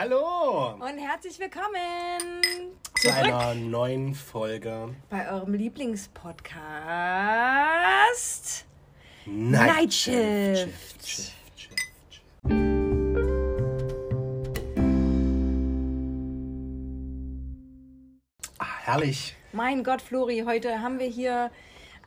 Hallo Und herzlich willkommen zu zurück einer neuen Folge bei eurem Lieblingspodcast. Night, Night Shift. Shift. Shift, Shift. Ah, herrlich. Mein Gott, Flori, heute haben wir hier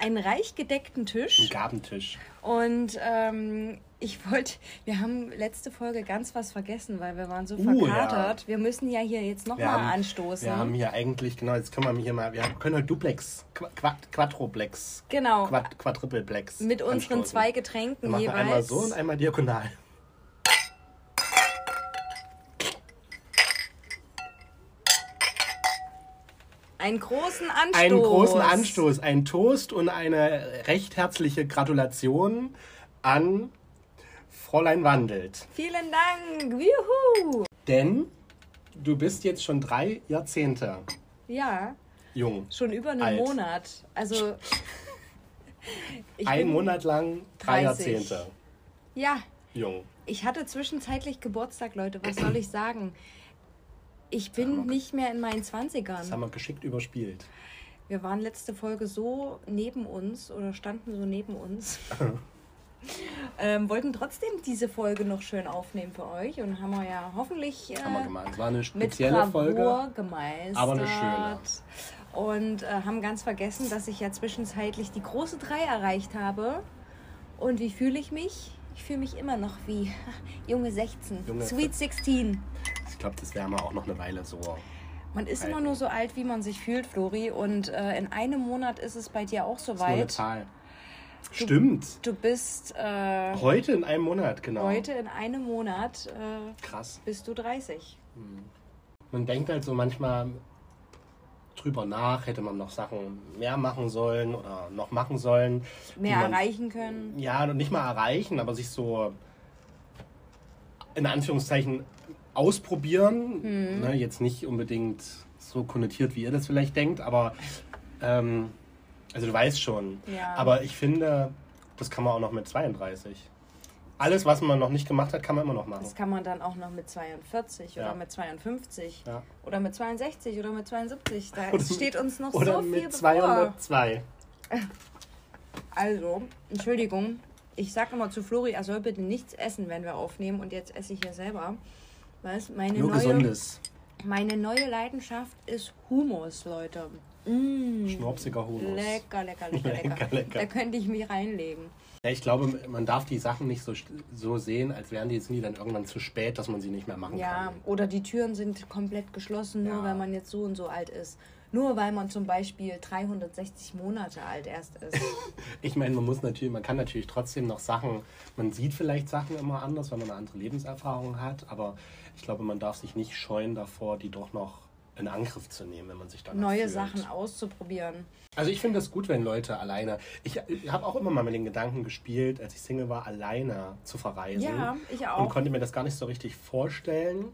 einen reich gedeckten Ein Tisch. Gabentisch. Und ähm, ich wollte, wir haben letzte Folge ganz was vergessen, weil wir waren so Uh, verkatert. Wir müssen ja hier jetzt Wir nochmal anstoßen. wir haben hier eigentlich, genau, jetzt können wir hier mal, wir können heute Duplex, Qu Quad Quadroplex, genau, Quad Quadripleplex mit unseren anstoßen. zwei Wir Getränken machen jeweils. einmal so und einmal diagonal. Einen großen Anstoß. Einen großen Anstoß, ein Toast und eine recht herzliche Gratulation an Fräulein Wandelt. Vielen Dank. Juhu. Denn du bist jetzt schon drei Jahrzehnte Ja, jung. schon über einen Alt. Monat. Also Ein Monat lang drei 30. Jahrzehnte Ja, jung. ich hatte zwischenzeitlich Geburtstag, Leute. Was soll ich sagen? Ich bin nicht mehr in meinen Das 20ern. haben wir geschickt überspielt. Wir waren letzte Folge so neben uns oder standen so neben uns. ähm, wollten trotzdem diese Folge noch schön aufnehmen für euch und haben wir ja hoffentlich äh, Haben wir gemacht. Es war eine mit spezielle Bravour Folge. gemeistert. aber eine schöne. Und äh, haben ganz vergessen, dass ich ja zwischenzeitlich die große 3 erreicht habe. Und wie fühle ich mich? Ich fühle mich immer noch wie junge 16. Junge Sweet 16. Ich glaube, das werden wir auch noch eine Weile so. Man ist immer nur so alt, wie man sich fühlt, Flori. Und äh, in einem Monat ist es bei dir auch Das ist nur eine. Zahl. Stimmt. Du bist äh, Heute in einem Monat, genau. heute in einem Monat äh, Krass. bist du 30. Man denkt halt so manchmal drüber nach, hätte man noch Sachen mehr machen sollen oder noch machen sollen. Mehr man, erreichen können. Ja, nicht mal erreichen, aber sich so in Anführungszeichen ausprobieren. Hm. Ne, jetzt nicht unbedingt so konnotiert, wie ihr das vielleicht denkt, aber ähm, also du weißt schon. Ja. Aber ich finde, das kann man auch noch mit 32. Alles, was man noch nicht gemacht hat, kann man immer noch machen. Das kann man dann auch noch mit 42 Ja. oder mit 52 Ja. oder mit 62 oder mit 72. Da Oder steht uns noch Oder so viel mit bevor. 202. Also, Entschuldigung, ich sag immer zu Flori, er soll bitte nichts essen, wenn wir aufnehmen und jetzt esse ich hier selber. Was? Meine Nur neue, Gesundes. Meine neue Leidenschaft ist Humus, Leute. Mm. Schnurpsiger Humus. Lecker, lecker, lecker, lecker, Lecker, lecker. Da könnte ich mich reinlegen. Ja, ich glaube, man darf die Sachen nicht so, so sehen, als wären die, sind die dann irgendwann zu spät, dass man sie nicht mehr machen Ja, kann. oder die Türen sind komplett geschlossen, nur Ja. weil man jetzt so und so alt ist. Nur weil man zum Beispiel 360 Monate alt erst ist. Ich meine, man muss natürlich, man kann natürlich trotzdem noch Sachen, man sieht vielleicht Sachen immer anders, wenn man eine andere Lebenserfahrung hat, aber ich glaube, man darf sich nicht scheuen davor, die doch noch in Angriff zu nehmen, wenn man sich dann Neue Sachen auszuprobieren. Also ich finde es gut, wenn Leute alleine. Ich, ich habe auch immer mal mit den Gedanken gespielt, als ich Single war, alleine zu verreisen. Ja, ich Und auch. konnte mir das gar nicht so richtig vorstellen.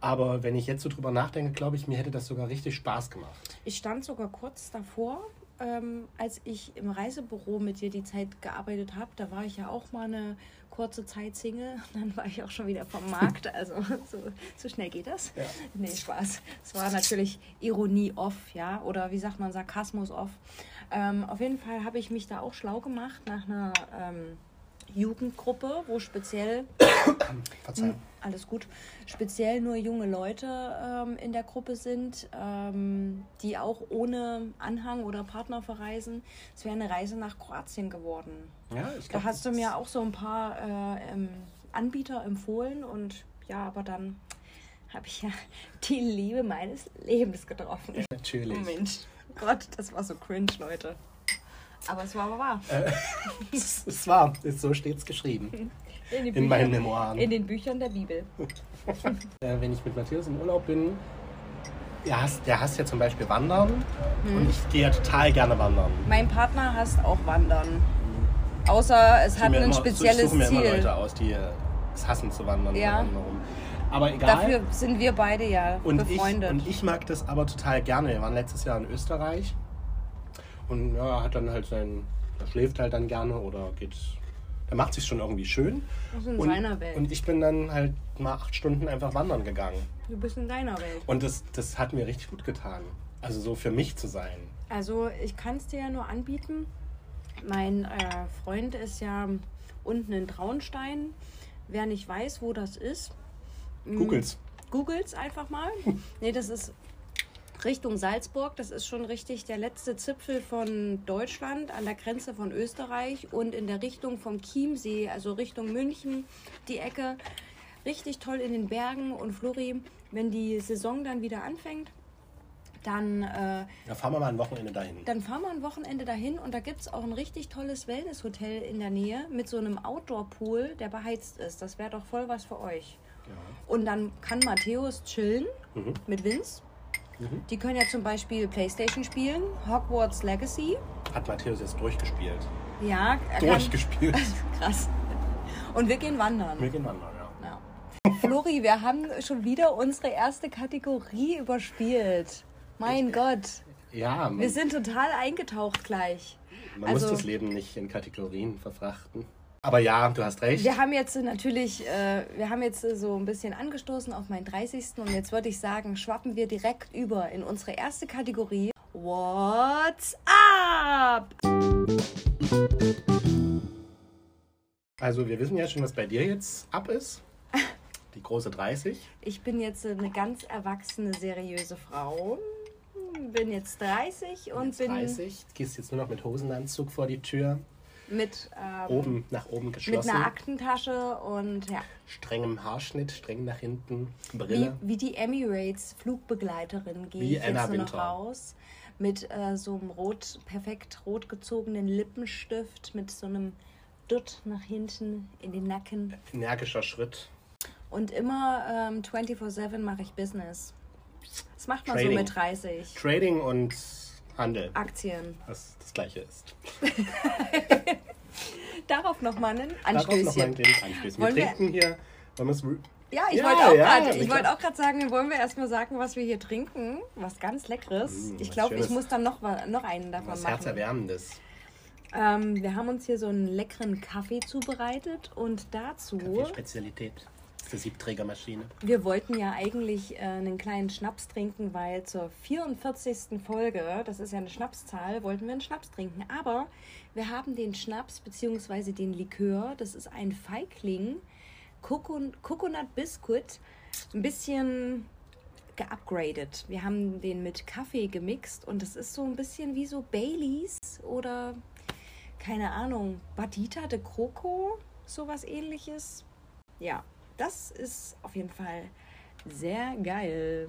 Aber wenn ich jetzt so drüber nachdenke, glaube ich, mir hätte das sogar richtig Spaß gemacht. Ich stand sogar kurz davor, ähm, als ich im Reisebüro mit dir die Zeit gearbeitet habe. Da war ich ja auch mal eine kurze Zeit Single. Dann war ich auch schon wieder vom Markt. Also so, so schnell geht das. Ja. Nee, Spaß. Es war natürlich Ironie off, ja. Oder wie sagt man, Sarkasmus off. Ähm, auf jeden Fall habe ich mich da auch schlau gemacht nach einer ähm, Jugendgruppe, wo speziell Verzeihung. alles gut. Speziell nur junge Leute ähm, in der Gruppe sind, ähm, die auch ohne Anhang oder Partner verreisen. Es wäre eine Reise nach Kroatien geworden. Ja, ich Da glaub, hast du mir auch so ein paar äh, ähm, Anbieter empfohlen und ja, aber dann habe ich ja die Liebe meines Lebens getroffen. Natürlich. Moment. Gott, das war so cringe, Leute. Aber es war aber wahr. Es es war, es- so steht es geschrieben. In, In meinen Memoiren. In den Büchern der Bibel. Äh, wenn ich mit Matthias im Urlaub bin, der hasst, der hasst ja zum Beispiel Wandern. Hm. Und ich gehe ja total gerne wandern. Mein Partner hasst auch Wandern. Außer es Ich hat ein immer, spezielles ich suche mir immer Ziel. Leute aus, die es hassen zu wandern. Ja. warum. Aber egal. Dafür sind wir beide ja und, ich, befreundet. und ich mag das aber total gerne. Wir waren letztes Jahr in Österreich. Und ja, hat dann halt sein, er schläft halt dann gerne oder geht Der macht sich schon irgendwie schön. Das ist in Und, seiner Welt. und ich bin dann halt mal acht Stunden einfach wandern gegangen. du bist in deiner Welt. Und das, das hat mir richtig gut getan. Also so für mich zu sein. Also ich kann es dir ja nur anbieten. Mein äh, Freund ist ja unten in Traunstein. Wer nicht weiß, wo das ist, mm, Googles. googles einfach mal. nee, das ist Richtung Salzburg. Das ist schon richtig der letzte Zipfel von Deutschland an der Grenze von Österreich und in der Richtung vom Chiemsee, also Richtung München, die Ecke. Richtig toll in den Bergen und Flori, wenn die Saison dann wieder anfängt, dann äh, Da fahren wir mal ein Wochenende dahin. dann fahren wir ein Wochenende dahin und da gibt es auch ein richtig tolles Wellnesshotel in der Nähe mit so einem Outdoor-Pool, der beheizt ist. Das wäre doch voll was für euch. Ja. Und dann kann Matthäus chillen Mhm. mit Vince. Mhm. Die können ja zum Beispiel Playstation spielen, Hogwarts Legacy. Hat Matthäus jetzt durchgespielt. Ja, er kann, Durchgespielt. krass. Und wir gehen wandern. Wir gehen wandern, ja. Ja. Flori, wir haben schon wieder unsere erste Kategorie überspielt. Mein Gott, Ja, man, wir sind total eingetaucht gleich. man muss also- das Leben nicht in Kategorien verfrachten. Aber ja, du hast recht. Wir haben jetzt natürlich, äh, wir haben jetzt so ein bisschen angestoßen auf meinen 30. Und jetzt würde ich sagen, schwappen wir direkt über in unsere erste Kategorie. What's up? Also wir wissen ja schon, was bei dir jetzt ab ist. Die große 30. Ich bin jetzt eine ganz erwachsene, seriöse Frau. Bin jetzt 30 und Jetzt bin 30. Gehst jetzt nur noch mit Hosenanzug vor die Tür. mit, ähm, Oben, nach oben mit geschlossen. einer Aktentasche und ja, strengem Haarschnitt, streng nach hinten. wie, Brille. wie die Emirates Flugbegleiterin gehe Wie ich Anna jetzt nur noch raus. Mit äh, so einem rot, perfekt rot gezogenen Lippenstift, mit so einem Dutt nach hinten in den Nacken. Energischer Schritt. Und immer ähm, 24-7 mache ich Business. Das macht man Trading. so mit 30. Trading und Handel. Aktien. Was das gleiche ist. Darauf nochmal ein Darauf noch mal ein Anstößchen. Anstößchen. Wir Wollen wir- trinken hier. Wollen Ja, ich Ja, wollte auch ja, gerade wollt gerade sagen, wollen wir erstmal sagen, was wir hier trinken. Was ganz Leckeres. Mm, ich was glaube, ich muss dann noch, noch einen davon was machen. Herzerwärmendes. Ähm, wir haben uns hier so einen leckeren Kaffee zubereitet und dazu, Kaffeespezialität. Die Siebträgermaschine. wir wollten ja eigentlich äh, einen kleinen Schnaps trinken, weil zur 44. Folge, das ist ja eine Schnapszahl, wollten wir einen Schnaps trinken. Aber wir haben den Schnaps bzw. den Likör, das ist ein Feigling, Coco- Coconut Biscuit, ein bisschen geupgradet. Wir haben den mit Kaffee gemixt und das ist so ein bisschen wie so Baileys oder keine Ahnung, Badita de Croco, sowas ähnliches. Ja, das ist auf jeden Fall sehr geil.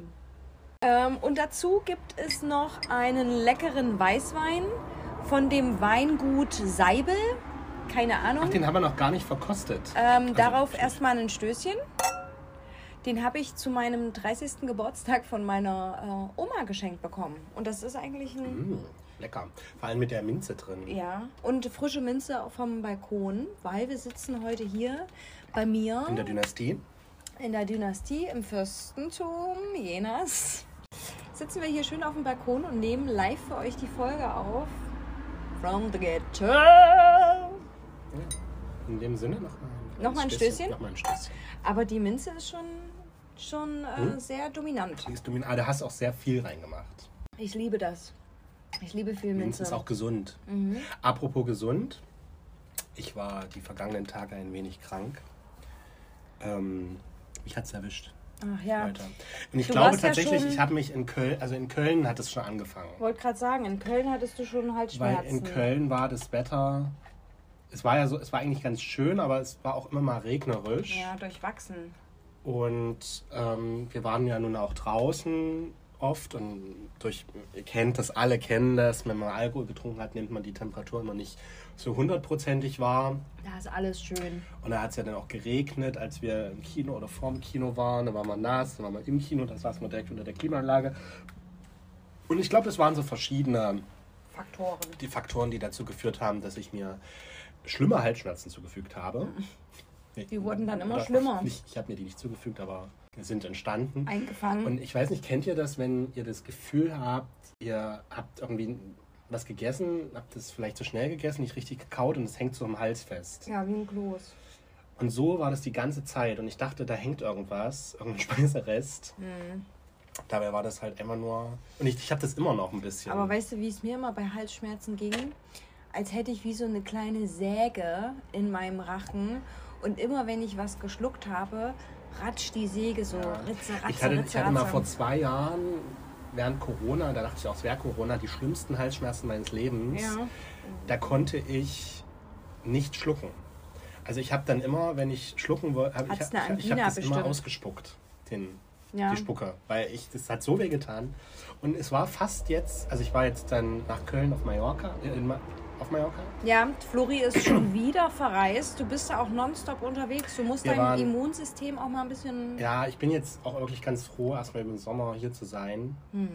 Ähm, und dazu gibt es noch einen leckeren Weißwein von dem Weingut Seibel. Keine Ahnung. Ach, den haben wir noch gar nicht verkostet. Ähm, Also, darauf erstmal ein Stößchen. Den habe ich zu meinem 30. Geburtstag von meiner äh, Oma geschenkt bekommen. Und das ist eigentlich ein. Mm, lecker. Vor allem mit der Minze drin. Ja, und frische Minze auch vom Balkon, weil wir sitzen heute hier bei mir In der Dynastie. in der Dynastie im Fürstentum Jenas. Sitzen wir hier schön auf dem Balkon und nehmen live für euch die Folge auf. From the Ghetto. In dem Sinne noch mal Noch mal ein Stößchen? Noch mal ein Stößchen. Aber die Minze ist schon, schon äh, Hm? sehr dominant. Die ist domin- ah, du hast auch sehr viel reingemacht. Ich liebe das. Ich liebe viel Minze Minze. ist auch gesund. Mhm. Apropos gesund. Ich war die vergangenen Tage ein wenig krank. Ähm, mich hat's erwischt. Ach ja, Leute. Und ich Du glaube ja tatsächlich, schon- ich habe mich in Köln, also in Köln hat es schon angefangen. wollte gerade sagen, in Köln hattest du schon halt Weil Schmerzen. in Köln war das Wetter, es war ja so, es war eigentlich ganz schön, aber es war auch immer mal regnerisch. Ja, durchwachsen. Und ähm, wir waren ja nun auch draußen oft und durch, ihr kennt das, alle kennen das, wenn man Alkohol getrunken hat, nimmt man die Temperatur immer nicht so hundertprozentig wahr. Da ist alles schön. Und da hat es ja dann auch geregnet, als wir im Kino oder vorm Kino waren. Da waren wir nass, dann waren wir im Kino, da saßen wir direkt unter der Klimaanlage. Und ich glaube, es waren so verschiedene Faktoren. die Faktoren, die dazu geführt haben, dass ich mir schlimme Halsschmerzen zugefügt habe. Die wurden dann immer schlimmer. Nicht, ich habe mir die nicht zugefügt, aber sind entstanden. Eingefangen. Und ich weiß nicht, kennt ihr das, wenn ihr das Gefühl habt, ihr habt irgendwie was gegessen, habe das vielleicht zu schnell gegessen, nicht richtig gekaut und es hängt so im Hals fest. Ja, wie ein Kloß. Und so war das die ganze Zeit und ich dachte, da hängt irgendwas, irgendein Speiserest. Mhm. Dabei war das halt immer nur. Und ich, ich habe das immer noch ein bisschen. Aber weißt du, wie es mir immer bei Halsschmerzen ging? Als hätte ich wie so eine kleine Säge in meinem Rachen. Und immer wenn ich was geschluckt habe, ratscht die Säge so. Ja. Ritze, ratze, ich hatte, ritze, ich hatte mal vor zwei Jahren während Corona, da dachte ich auch, es wäre Corona, die schlimmsten Halsschmerzen meines Lebens. Ja. Da konnte ich nicht schlucken. Also ich habe dann immer, wenn ich schlucken wollte, habe ich, ich, hab Angina das immer bestimmt. ausgespuckt, den, Ja. die Spucke, weil ich das hat so weh getan. Und es war fast jetzt, also ich war jetzt dann nach Köln auf Mallorca, äh, in, auf Mallorca. Ja, Flori ist schon wieder verreist. Du bist da auch nonstop unterwegs. Du musst Wir dein waren- Immunsystem auch mal ein bisschen. Ja, ich bin jetzt auch wirklich ganz froh, erstmal über den Sommer hier zu sein. Hm.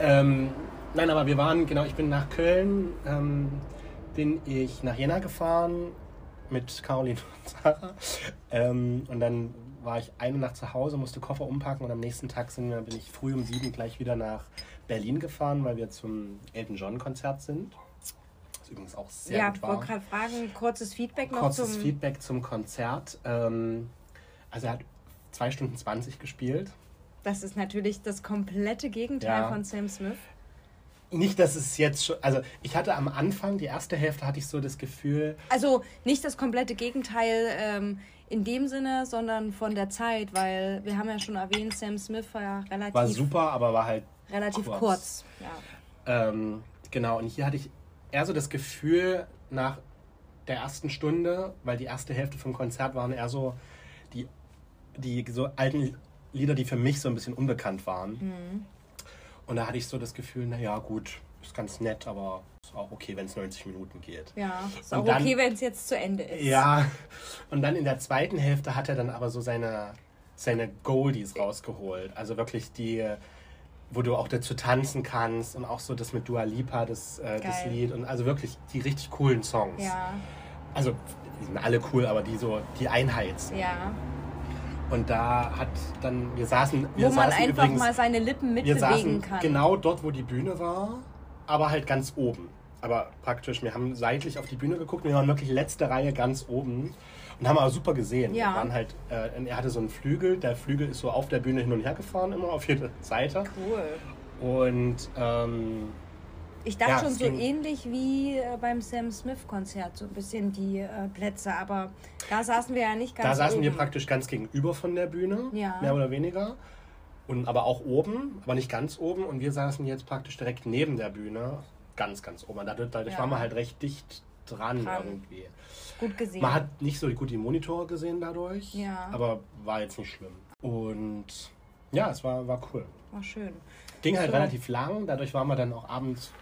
Ähm, nein, aber wir waren, genau, ich bin nach Köln, ähm, bin ich nach Jena gefahren mit Caroline und Sarah. Ähm, und dann war ich eine Nacht zu Hause, musste Koffer umpacken und am nächsten Tag sind wir, bin ich früh um sieben gleich wieder nach Berlin gefahren, weil wir zum Elton John Konzert sind. Übrigens auch sehr ja, gut ich war. wollte gerade fragen, kurzes Feedback noch Kurzes zum. Feedback zum Konzert. Ähm, also er hat 2 Stunden 20 gespielt. Das ist natürlich das komplette Gegenteil Ja. von Sam Smith. Nicht, dass es jetzt schon. Also, ich hatte am Anfang, die erste Hälfte, hatte ich so das Gefühl, Also nicht das komplette Gegenteil ähm, in dem Sinne, sondern von der Zeit, weil wir haben ja schon erwähnt, Sam Smith war ja relativ, war super, aber war halt. relativ kurz. kurz. Ja. Ähm, genau, und hier hatte ich eher so das Gefühl, nach der ersten Stunde, weil die erste Hälfte vom Konzert waren eher so die, die so alten Lieder, die für mich so ein bisschen unbekannt waren. Mhm. Und da hatte ich so das Gefühl, naja, gut, ist ganz nett, aber ist auch okay, wenn es 90 Minuten geht. Ja, ist Und auch dann- okay, wenn es jetzt zu Ende ist. Ja, und dann in der zweiten Hälfte hat er dann aber so seine, seine Goldies rausgeholt. Also wirklich die, wo du auch dazu tanzen kannst und auch so das mit Dua Lipa, das, äh, das. Lied und also wirklich die richtig coolen Songs. Ja, Also die sind alle cool, aber die so, die einheizen. ja. Und da hat dann, wir saßen, wir Wo man saßen einfach übrigens, mal seine Lippen wir mitbewegen saßen kann. genau dort, wo die Bühne war, aber halt ganz oben. Aber praktisch, wir haben seitlich auf die Bühne geguckt, wir waren wirklich letzte Reihe ganz oben und haben aber super gesehen. Ja. Wir waren halt, äh, er hatte so einen Flügel, der Flügel ist so auf der Bühne hin und her gefahren, immer auf jede Seite. Cool. Und ähm, Ich dachte Ja, schon so ähnlich wie äh, beim Sam Smith Konzert, so ein bisschen die äh, Plätze, aber da saßen wir ja nicht ganz da saßen wir oben. praktisch ganz gegenüber von der Bühne, Ja. mehr oder weniger. Und aber auch oben, aber nicht ganz oben. Und wir saßen jetzt praktisch direkt neben der Bühne, ganz, ganz oben. Dadurch, dadurch Ja. waren wir halt recht dicht dran, Dran. irgendwie. Gut gesehen. Man hat nicht so gut die Monitore gesehen dadurch, Ja. aber war jetzt nicht schlimm. Und ja, es war, war cool. War schön. Ging halt So. relativ lang, dadurch waren wir dann auch abends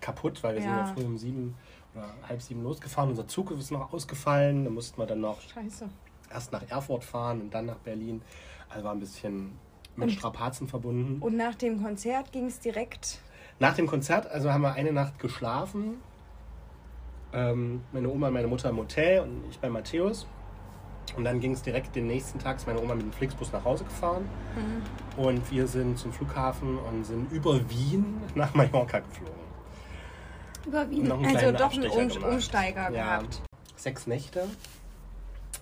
kaputt, weil wir sind Ja. ja früh um sieben oder halb sieben losgefahren. Unser Zug ist noch ausgefallen, da mussten wir dann noch Scheiße. erst nach Erfurt fahren und dann nach Berlin. Also war ein bisschen mit Und- Strapazen verbunden. Und nach dem Konzert ging es direkt. Nach dem Konzert, also haben wir eine Nacht geschlafen. Ähm, meine Oma und meine Mutter im Hotel und ich bei Matthäus. Und dann ging es direkt den nächsten Tag, ist meine Oma mit dem Flixbus nach Hause gefahren. Mhm. Und wir sind zum Flughafen und sind über Wien nach Mallorca geflogen. Über Wien. Einen Also doch einen Abstecher um gemacht. Umsteiger Ja. gehabt. Sechs Nächte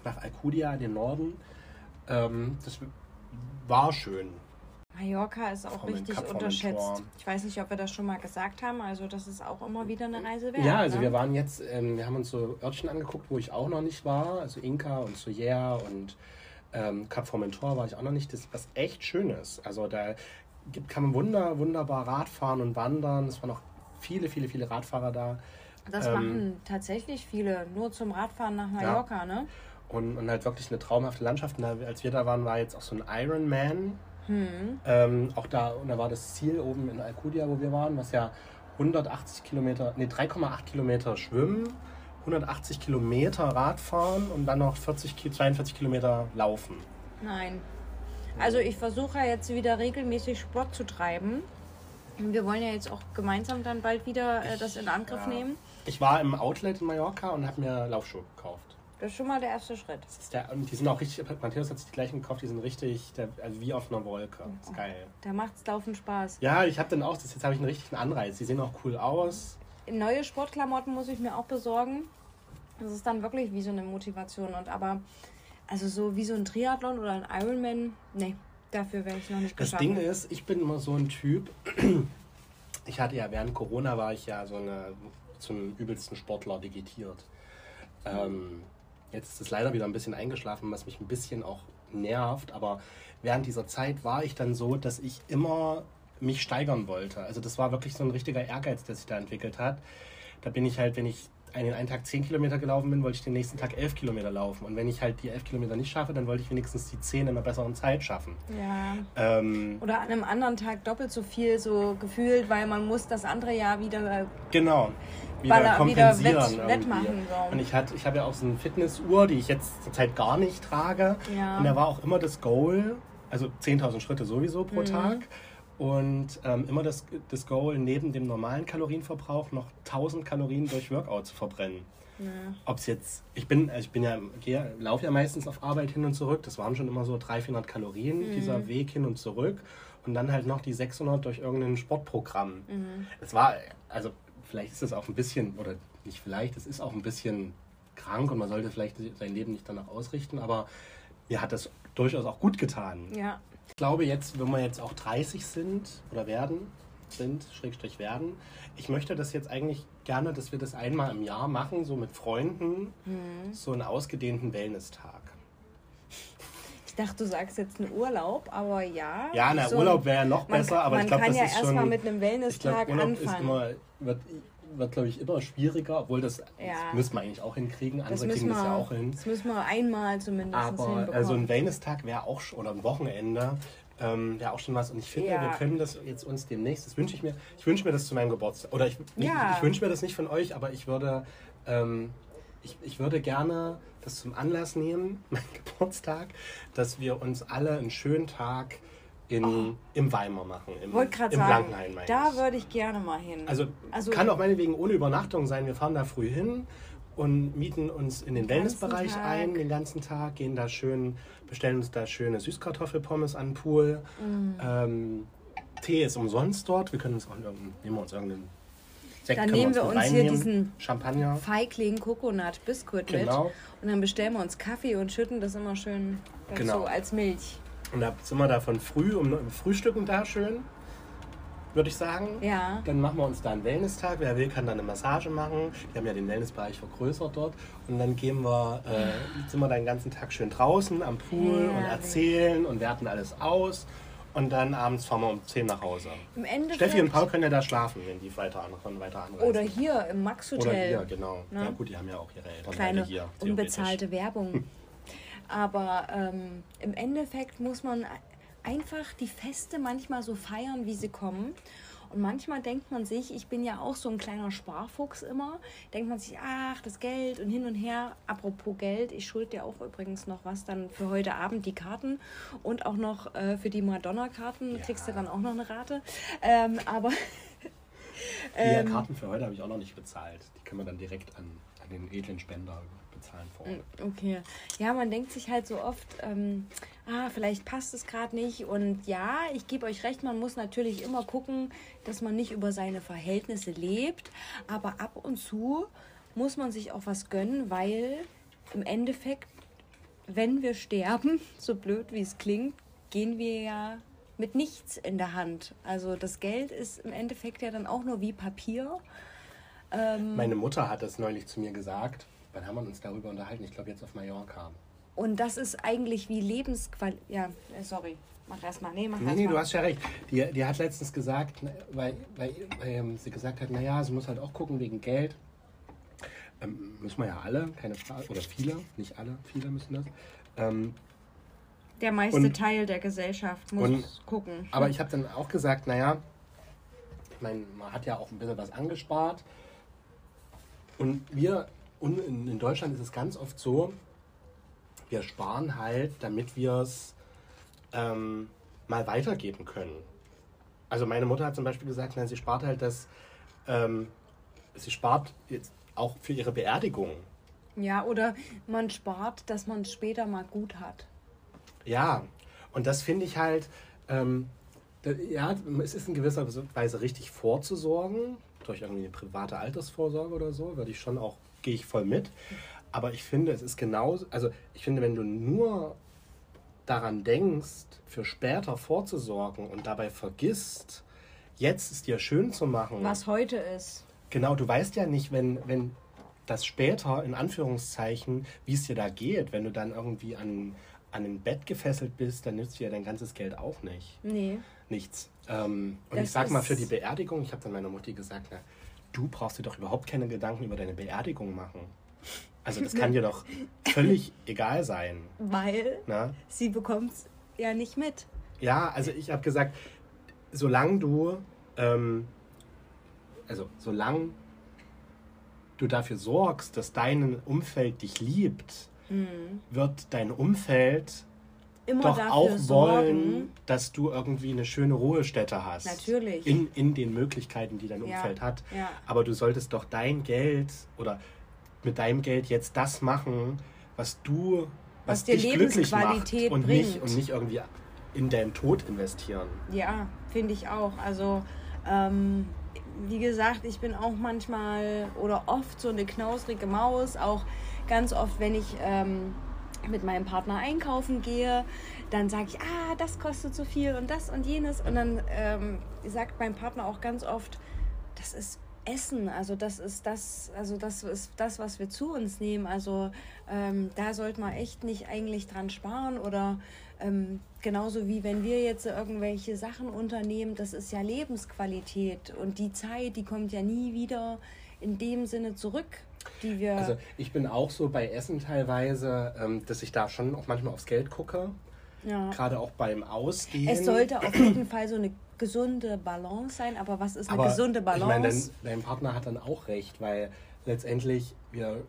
nach Alcudia in den Norden. Ähm, das war schön. Mallorca ist auch richtig unterschätzt. Ich weiß nicht, ob wir das schon mal gesagt haben. Also das ist auch immer wieder eine Reise wert. Ja, also ne? wir waren jetzt, ähm, wir haben uns so Örtchen angeguckt, wo ich auch noch nicht war. Also Inka und Soyer und ähm, Cap Formentor war ich auch noch nicht. Das ist was echt Schönes. Also da kann man wunder, wunderbar Radfahren und wandern. Es waren noch viele, viele, viele Radfahrer da. Das ähm, machen tatsächlich viele. Nur zum Radfahren nach Mallorca, ne? Und, und halt wirklich eine traumhafte Landschaft. Und als wir da waren, war jetzt auch so ein Ironman. Hm. Ähm, auch da, und da war das Ziel oben in Alcudia, wo wir waren, was ja 180 Kilometer, nee, 3,8 Kilometer schwimmen, 180 Kilometer Radfahren und dann noch 40, Ki- 42 Kilometer laufen. Nein. Also ich versuche ja jetzt wieder regelmäßig Sport zu treiben. Wir wollen ja jetzt auch gemeinsam dann bald wieder äh, das in Angriff Ja. nehmen. Ich war im Outlet in Mallorca und habe mir Laufschuhe gekauft. Das ist schon mal der erste Schritt. Das ist der, und die sind auch richtig, Matthäus hat sich die gleichen gekauft, die sind richtig, der, also wie auf einer Wolke. Das ist geil. Da macht's laufend Spaß. Ja, ich habe dann auch, das, jetzt habe ich einen richtigen Anreiz. Die sehen auch cool aus. Neue Sportklamotten muss ich mir auch besorgen. Das ist dann wirklich wie so eine Motivation. Und aber, also so wie so ein Triathlon oder ein Ironman, nee, dafür wäre ich noch nicht Das geschaffen. Ding ist, ich bin immer so ein Typ. Ich hatte ja während Corona war ich ja so eine zum übelsten Sportler vegetiert. Ähm, jetzt ist es leider wieder ein bisschen eingeschlafen, was mich ein bisschen auch nervt. Aber während dieser Zeit war ich dann so, dass ich immer mich steigern wollte. Also das war wirklich so ein richtiger Ehrgeiz, der sich da entwickelt hat. Da bin ich halt, wenn ich einen, einen Tag 10 Kilometer gelaufen bin, wollte ich den nächsten Tag 11 Kilometer laufen. Und wenn ich halt die 11 Kilometer nicht schaffe, dann wollte ich wenigstens die 10 in einer besseren Zeit schaffen. Ja. Ähm, Oder an einem anderen Tag doppelt so viel so gefühlt, weil man muss das andere Jahr wieder. Genau. Er wieder kompensieren wett- irgendwie. wettmachen soll. Und ich, hatte, ich habe ja auch so eine Fitnessuhr, die ich jetzt zurzeit gar nicht trage. Ja. Und da war auch immer das Goal, also 10.000 Schritte sowieso Mhm. pro Tag. Und ähm, immer das, das Goal, neben dem normalen Kalorienverbrauch noch 1000 Kalorien durch Workout zu verbrennen. Ja. Ob es jetzt, ich bin, also ich bin ja, gehe, laufe ja meistens auf Arbeit hin und zurück. Das waren schon immer so 300, 400 Kalorien, Mhm. dieser Weg hin und zurück. Und dann halt noch die 600 durch irgendein Sportprogramm. Mhm. Es war, also vielleicht ist es auch ein bisschen, oder nicht vielleicht, es ist auch ein bisschen krank und man sollte vielleicht sein Leben nicht danach ausrichten, aber mir hat das durchaus auch gut getan. ja. Ich glaube jetzt, wenn wir jetzt auch 30 sind oder werden, sind, Schrägstrich werden, ich möchte das jetzt eigentlich gerne, dass wir das einmal im Jahr machen, so mit Freunden, Mhm. so einen ausgedehnten Wellness-Tag. Ich dachte, du sagst jetzt einen Urlaub, aber ja. Ja, na, so- Urlaub wäre ja noch man, besser, aber man ich glaube, kann das ja ist erstmal schon... mit einem Ich Wellness-Tag glaube, Urlaub ist anfangen. immer, wird, wird glaube ich, immer schwieriger, obwohl das, Ja. das müssen wir eigentlich auch hinkriegen. das Andere kriegen das wir, ja auch hin. das müssen wir einmal zumindest Aber also ein Wellness-Tag wäre auch schon, oder ein Wochenende, ähm, wäre auch schon was. Und ich finde, Ja. wir können das jetzt uns demnächst, das wünsche ich mir, ich wünsche mir das zu meinem Geburtstag. Oder ich, Ja. ich, ich wünsche mir das nicht von euch, aber ich würde, ähm, ich, ich würde gerne das zum Anlass nehmen, mein Geburtstag, dass wir uns alle einen schönen Tag in, im Weimar machen. Im, Oh. Wollte gerade sagen, Blankenhain, da würde ich gerne mal hin. Also, Also- kann auch meinetwegen ohne Übernachtung sein. Wir fahren da früh hin und mieten uns in den Den Wellnessbereich ein den ganzen Tag, gehen da schön, bestellen uns da schöne Süßkartoffelpommes an den Pool. Mm. Ähm, Tee ist umsonst dort. Wir können uns auch irgendeinen, nehmen wir uns irgendeinen Sekt Dann nehmen wir mit uns hier diesen Champagner. Feigling Coconut Biscuit Genau. mit. Und dann bestellen wir uns Kaffee und schütten das immer schön dazu Genau. als Milch. Und da sind wir da von früh um um Frühstücken da schön, würde ich sagen. Ja. Dann machen wir uns da einen Wellness-Tag. Wer will, kann da eine Massage machen. Wir haben ja den Wellnessbereich vergrößert dort. Und dann gehen wir, äh, sind wir da den ganzen Tag schön draußen am Pool und Herrlich. erzählen und werten alles aus. Und dann abends fahren wir um 10 nach Hause. Im Endeffekt. Steffi und Paul können ja da schlafen, wenn die weiter, an, weiter anreisen. Oder hier im Max Oder hier, genau. Ne? Ja gut, die haben ja auch ihre Eltern Kleine hier. unbezahlte Werbung. Aber ähm, im Endeffekt muss man einfach die Feste manchmal so feiern, wie sie kommen. Und manchmal denkt man sich, ich bin ja auch so ein kleiner Sparfuchs immer, denkt man sich, ach, das Geld und hin und her. Apropos Geld, ich schulde dir auch übrigens noch was dann für heute Abend, die Karten und auch noch äh, für die Madonna-Karten. Ja. Kriegst du dann auch noch eine Rate. Ähm, aber Die ähm, Karten für heute habe ich auch noch nicht bezahlt. Die können wir dann direkt an, an den edlen Spender bezahlen vor Ort. Okay. Ja, man denkt sich halt so oft, ähm, ah, vielleicht passt es gerade nicht. Und ja, ich gebe euch recht, man muss natürlich immer gucken, dass man nicht über seine Verhältnisse lebt. Aber ab und zu muss man sich auch was gönnen, weil im Endeffekt, wenn wir sterben, so blöd wie es klingt, gehen wir ja mit nichts in der Hand. Also das Geld ist im Endeffekt ja dann auch nur wie Papier. Ähm, Meine Mutter hat das neulich zu mir gesagt. Wann haben wir uns darüber unterhalten? Ich glaube jetzt auf Mallorca. Und das ist eigentlich wie Lebensqualität. Ja, äh, sorry. Mach erstmal. Nee, mach Nee, erst nee, mal. du hast ja recht. Die, die hat letztens gesagt, weil, weil, weil ähm, sie gesagt hat, naja, sie muss halt auch gucken wegen Geld. Ähm, müssen wir ja alle, keine Frage, oder viele, nicht alle, viele müssen das. Ähm, Der meiste Und- Teil der Gesellschaft muss und- gucken. aber ich habe dann auch gesagt, naja, ich meine, man hat ja auch ein bisschen was angespart. Und wir, und in, in Deutschland ist es ganz oft so, wir sparen halt, damit wir es ähm, mal weitergeben können. Also meine Mutter hat zum Beispiel gesagt, na, sie spart halt das, ähm, sie spart jetzt auch für ihre Beerdigung. Ja, oder man spart, dass man es später mal gut hat. Ja, und das finde ich halt, ähm, da- ja, es ist in gewisser Weise richtig vorzusorgen, durch irgendwie eine private Altersvorsorge oder so, würde ich schon auch, gehe ich voll mit. Aber ich finde, es ist genauso, also ich finde, wenn du nur daran denkst, für später vorzusorgen und dabei vergisst, jetzt es dir schön zu machen. Was heute ist. Genau, du weißt ja nicht, wenn, wenn das später, in Anführungszeichen, wie es dir da geht, wenn du dann irgendwie an, an ein Bett gefesselt bist, dann nützt dir ja dein ganzes Geld auch nicht. Nee. Nichts. Ähm, und Das ich sag mal, für die Beerdigung, ich habe dann meiner Mutti gesagt, na, du brauchst dir doch überhaupt keine Gedanken über deine Beerdigung machen. Also das kann dir doch völlig egal sein. Weil Ne? sie bekommt es ja nicht mit. Ja, also ich habe gesagt, solange du, ähm, also solange du dafür sorgst, dass dein Umfeld dich liebt, wird dein Umfeld Immer doch dafür auch sorgen. wollen, dass du irgendwie eine schöne Ruhestätte hast. Natürlich. In, in den Möglichkeiten, die dein Ja, Umfeld hat. ja. Aber du solltest doch dein Geld oder mit deinem Geld jetzt das machen, was du, was, Was dir dich glücklich macht Lebensqualität und nicht, bringt. und nicht irgendwie in deinen Tod investieren. Ja, finde ich auch. Also, ähm, wie gesagt, ich bin auch manchmal oder oft so eine knausrige Maus. Auch ganz oft, wenn ich ähm, mit meinem Partner einkaufen gehe, dann sage ich, ah, das kostet so viel und das und jenes. Und dann ähm, sagt mein Partner auch ganz oft, das ist Essen, also das ist das, also das ist das, was wir zu uns nehmen. Also ähm, da sollte man echt nicht eigentlich dran sparen oder ähm, genauso wie wenn wir jetzt irgendwelche Sachen unternehmen, das ist ja Lebensqualität und die Zeit, die kommt ja nie wieder in dem Sinne zurück, die wir. Also ich bin auch so bei Essen teilweise, ähm, dass ich da schon auch manchmal aufs Geld gucke. ja. Gerade auch beim Ausgehen. Es sollte auf jeden Fall so eine gesunde Balance sein, aber was ist eine Aber gesunde Balance? Ich meine, dein, dein Partner hat dann auch recht, weil letztendlich wir,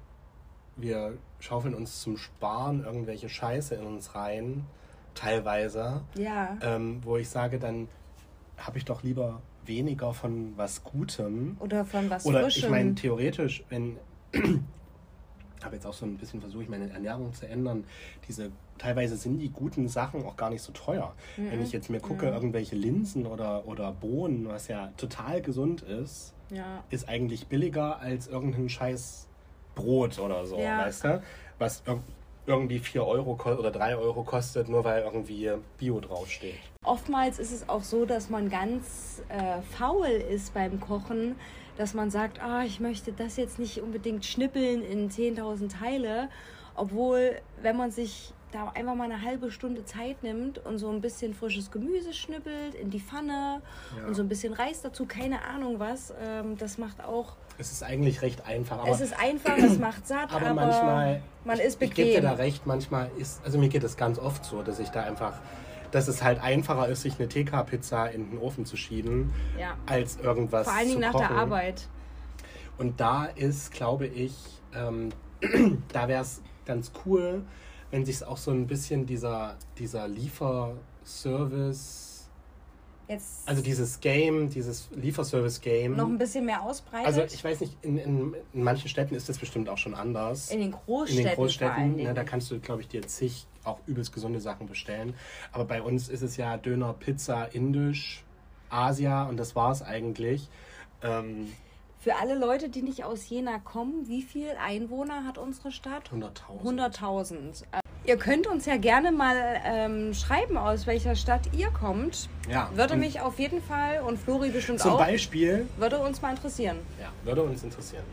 wir schaufeln uns zum Sparen irgendwelche Scheiße in uns rein, teilweise, ja. ähm, wo ich sage, dann habe ich doch lieber weniger von was Gutem. Oder von was Oder Frischem. ich meine, theoretisch, wenn habe jetzt auch so ein bisschen versucht, meine Ernährung zu ändern. Diese teilweise sind die guten Sachen auch gar nicht so teuer. Wenn ich jetzt mir gucke, irgendwelche Linsen oder, oder Bohnen, was ja total gesund ist, ja. ist eigentlich billiger als irgendein scheiß Brot oder so, Ja. weißt du? Was ir irgendwie 4 Euro oder 3 Euro kostet, nur weil irgendwie Bio draufsteht. Oftmals ist es auch so, dass man ganz äh, faul ist beim Kochen, dass man sagt, ah, ich möchte das jetzt nicht unbedingt schnippeln in 10.000 Teile, obwohl, wenn man sich da einfach mal eine halbe Stunde Zeit nimmt und so ein bisschen frisches Gemüse schnippelt in die Pfanne Ja. und so ein bisschen Reis dazu, keine Ahnung was, ähm, das macht auch, Es ist eigentlich recht einfach, aber es ist einfach, es macht satt, Aber, aber, manchmal, man ist ich gebe dir bequem. da recht, manchmal ist, also mir geht es ganz oft so, dass ich da einfach, dass es halt einfacher ist, sich eine TK-Pizza in den Ofen zu schieben, Ja. als irgendwas Vor allen Dingen zu nach kochen. der Arbeit. Und da ist, glaube ich, ähm, da wäre es ganz cool, wenn sich auch so ein bisschen dieser, dieser Lieferservice, Jetzt also dieses Game, dieses Lieferservice-Game. noch ein bisschen mehr ausbreitet. Also ich weiß nicht, in, in, in manchen Städten ist das bestimmt auch schon anders. in den in Großstädten. den vor allen Großstädten, ne, da kannst du, glaube ich, dir zig auch übelst gesunde Sachen bestellen. Aber bei uns ist es ja Döner, Pizza, Indisch, Asia und das war es eigentlich. Ähm, Für alle Leute, die nicht aus Jena kommen, wie viel Einwohner hat unsere Stadt? 100.000. 100.000. Ihr könnt uns ja gerne mal ähm, schreiben, aus welcher Stadt ihr kommt. Ja. Würde und mich auf jeden Fall und Flori bestimmt Zum auch. Beispiel, Würde uns mal interessieren. ja, würde uns interessieren.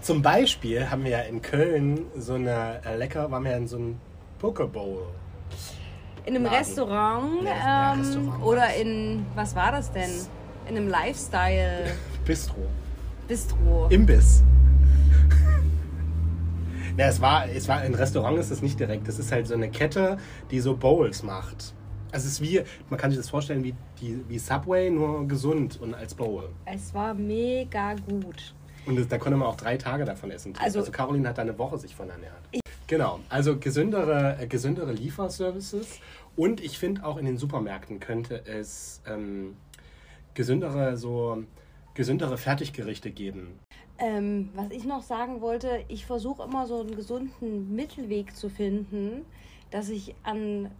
Zum Beispiel haben wir ja in Köln so eine äh, lecker, waren wir ja in so einem Pokeball. In einem Laden. Restaurant, Nee, ja, ähm, Restaurant oder in, was war das denn? In einem Lifestyle-Bistro. Bistro. Imbiss. Ja, es war, es war ein Restaurant, ist es nicht direkt. Das ist halt so eine Kette, die so Bowls macht. Also es ist wie, man kann sich das vorstellen wie, die, wie Subway, nur gesund und als Bowl. Es war mega gut. Und das, da konnte man auch drei Tage davon essen. Also- Also, Caroline hat da eine Woche sich von ernährt. Genau, also gesündere, äh, gesündere Lieferservices. Und ich finde auch in den Supermärkten könnte es ähm, gesündere, so, gesündere Fertiggerichte geben. Ähm, was ich noch sagen wollte, ich versuche immer so einen gesunden Mittelweg zu finden, dass ich an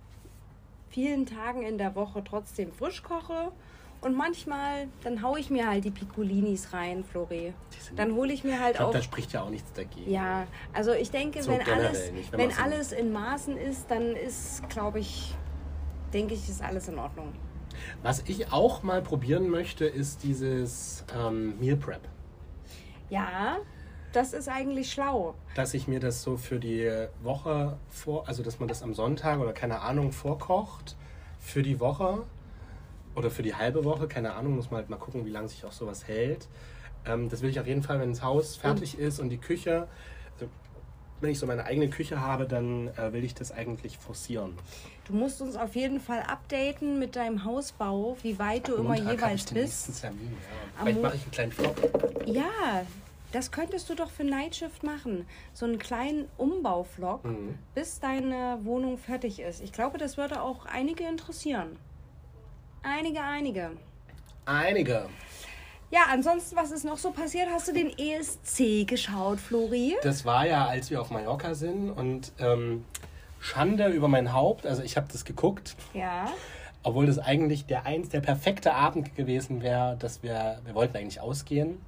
vielen Tagen in der Woche trotzdem frisch koche und manchmal, dann haue ich mir halt die Piccolinis rein, Flori. Dann hole ich mir halt Ich glaube, auch. da spricht ja auch nichts dagegen. Ja, also ich denke, So wenn alles, nicht, wenn wenn so- alles in Maßen ist, dann ist, glaube ich, denke ich, ist alles in Ordnung. Was ich auch mal probieren möchte, ist dieses ähm, Meal Prep. Ja, das ist eigentlich schlau. Dass ich mir das so für die Woche vor, also dass man das am Sonntag oder keine Ahnung vorkocht für die Woche oder für die halbe Woche, keine Ahnung, muss man halt mal gucken, wie lange sich auch sowas hält. Ähm, das will ich auf jeden Fall, wenn das Haus fertig ist und die Küche, also wenn ich so meine eigene Küche habe, dann äh, will ich das eigentlich forcieren. Du musst uns auf jeden Fall updaten mit deinem Hausbau, wie weit du immer Montag jeweils ich den nächsten bist. Termin. Ja. Am Vielleicht mache ich einen kleinen Vlog. Ja, das könntest du doch für Nightshift machen. So einen kleinen Umbauvlog, Mhm. bis deine Wohnung fertig ist. Ich glaube, das würde auch einige interessieren. Einige, einige. Einige. Ja, ansonsten, was ist noch so passiert? Hast du den ESC geschaut, Flori? Das war ja, als wir auf Mallorca sind und ähm, Schande über mein Haupt. Also ich habe das geguckt, Ja. obwohl das eigentlich der eins der perfekte Abend gewesen wäre, dass wir wir wollten eigentlich ausgehen,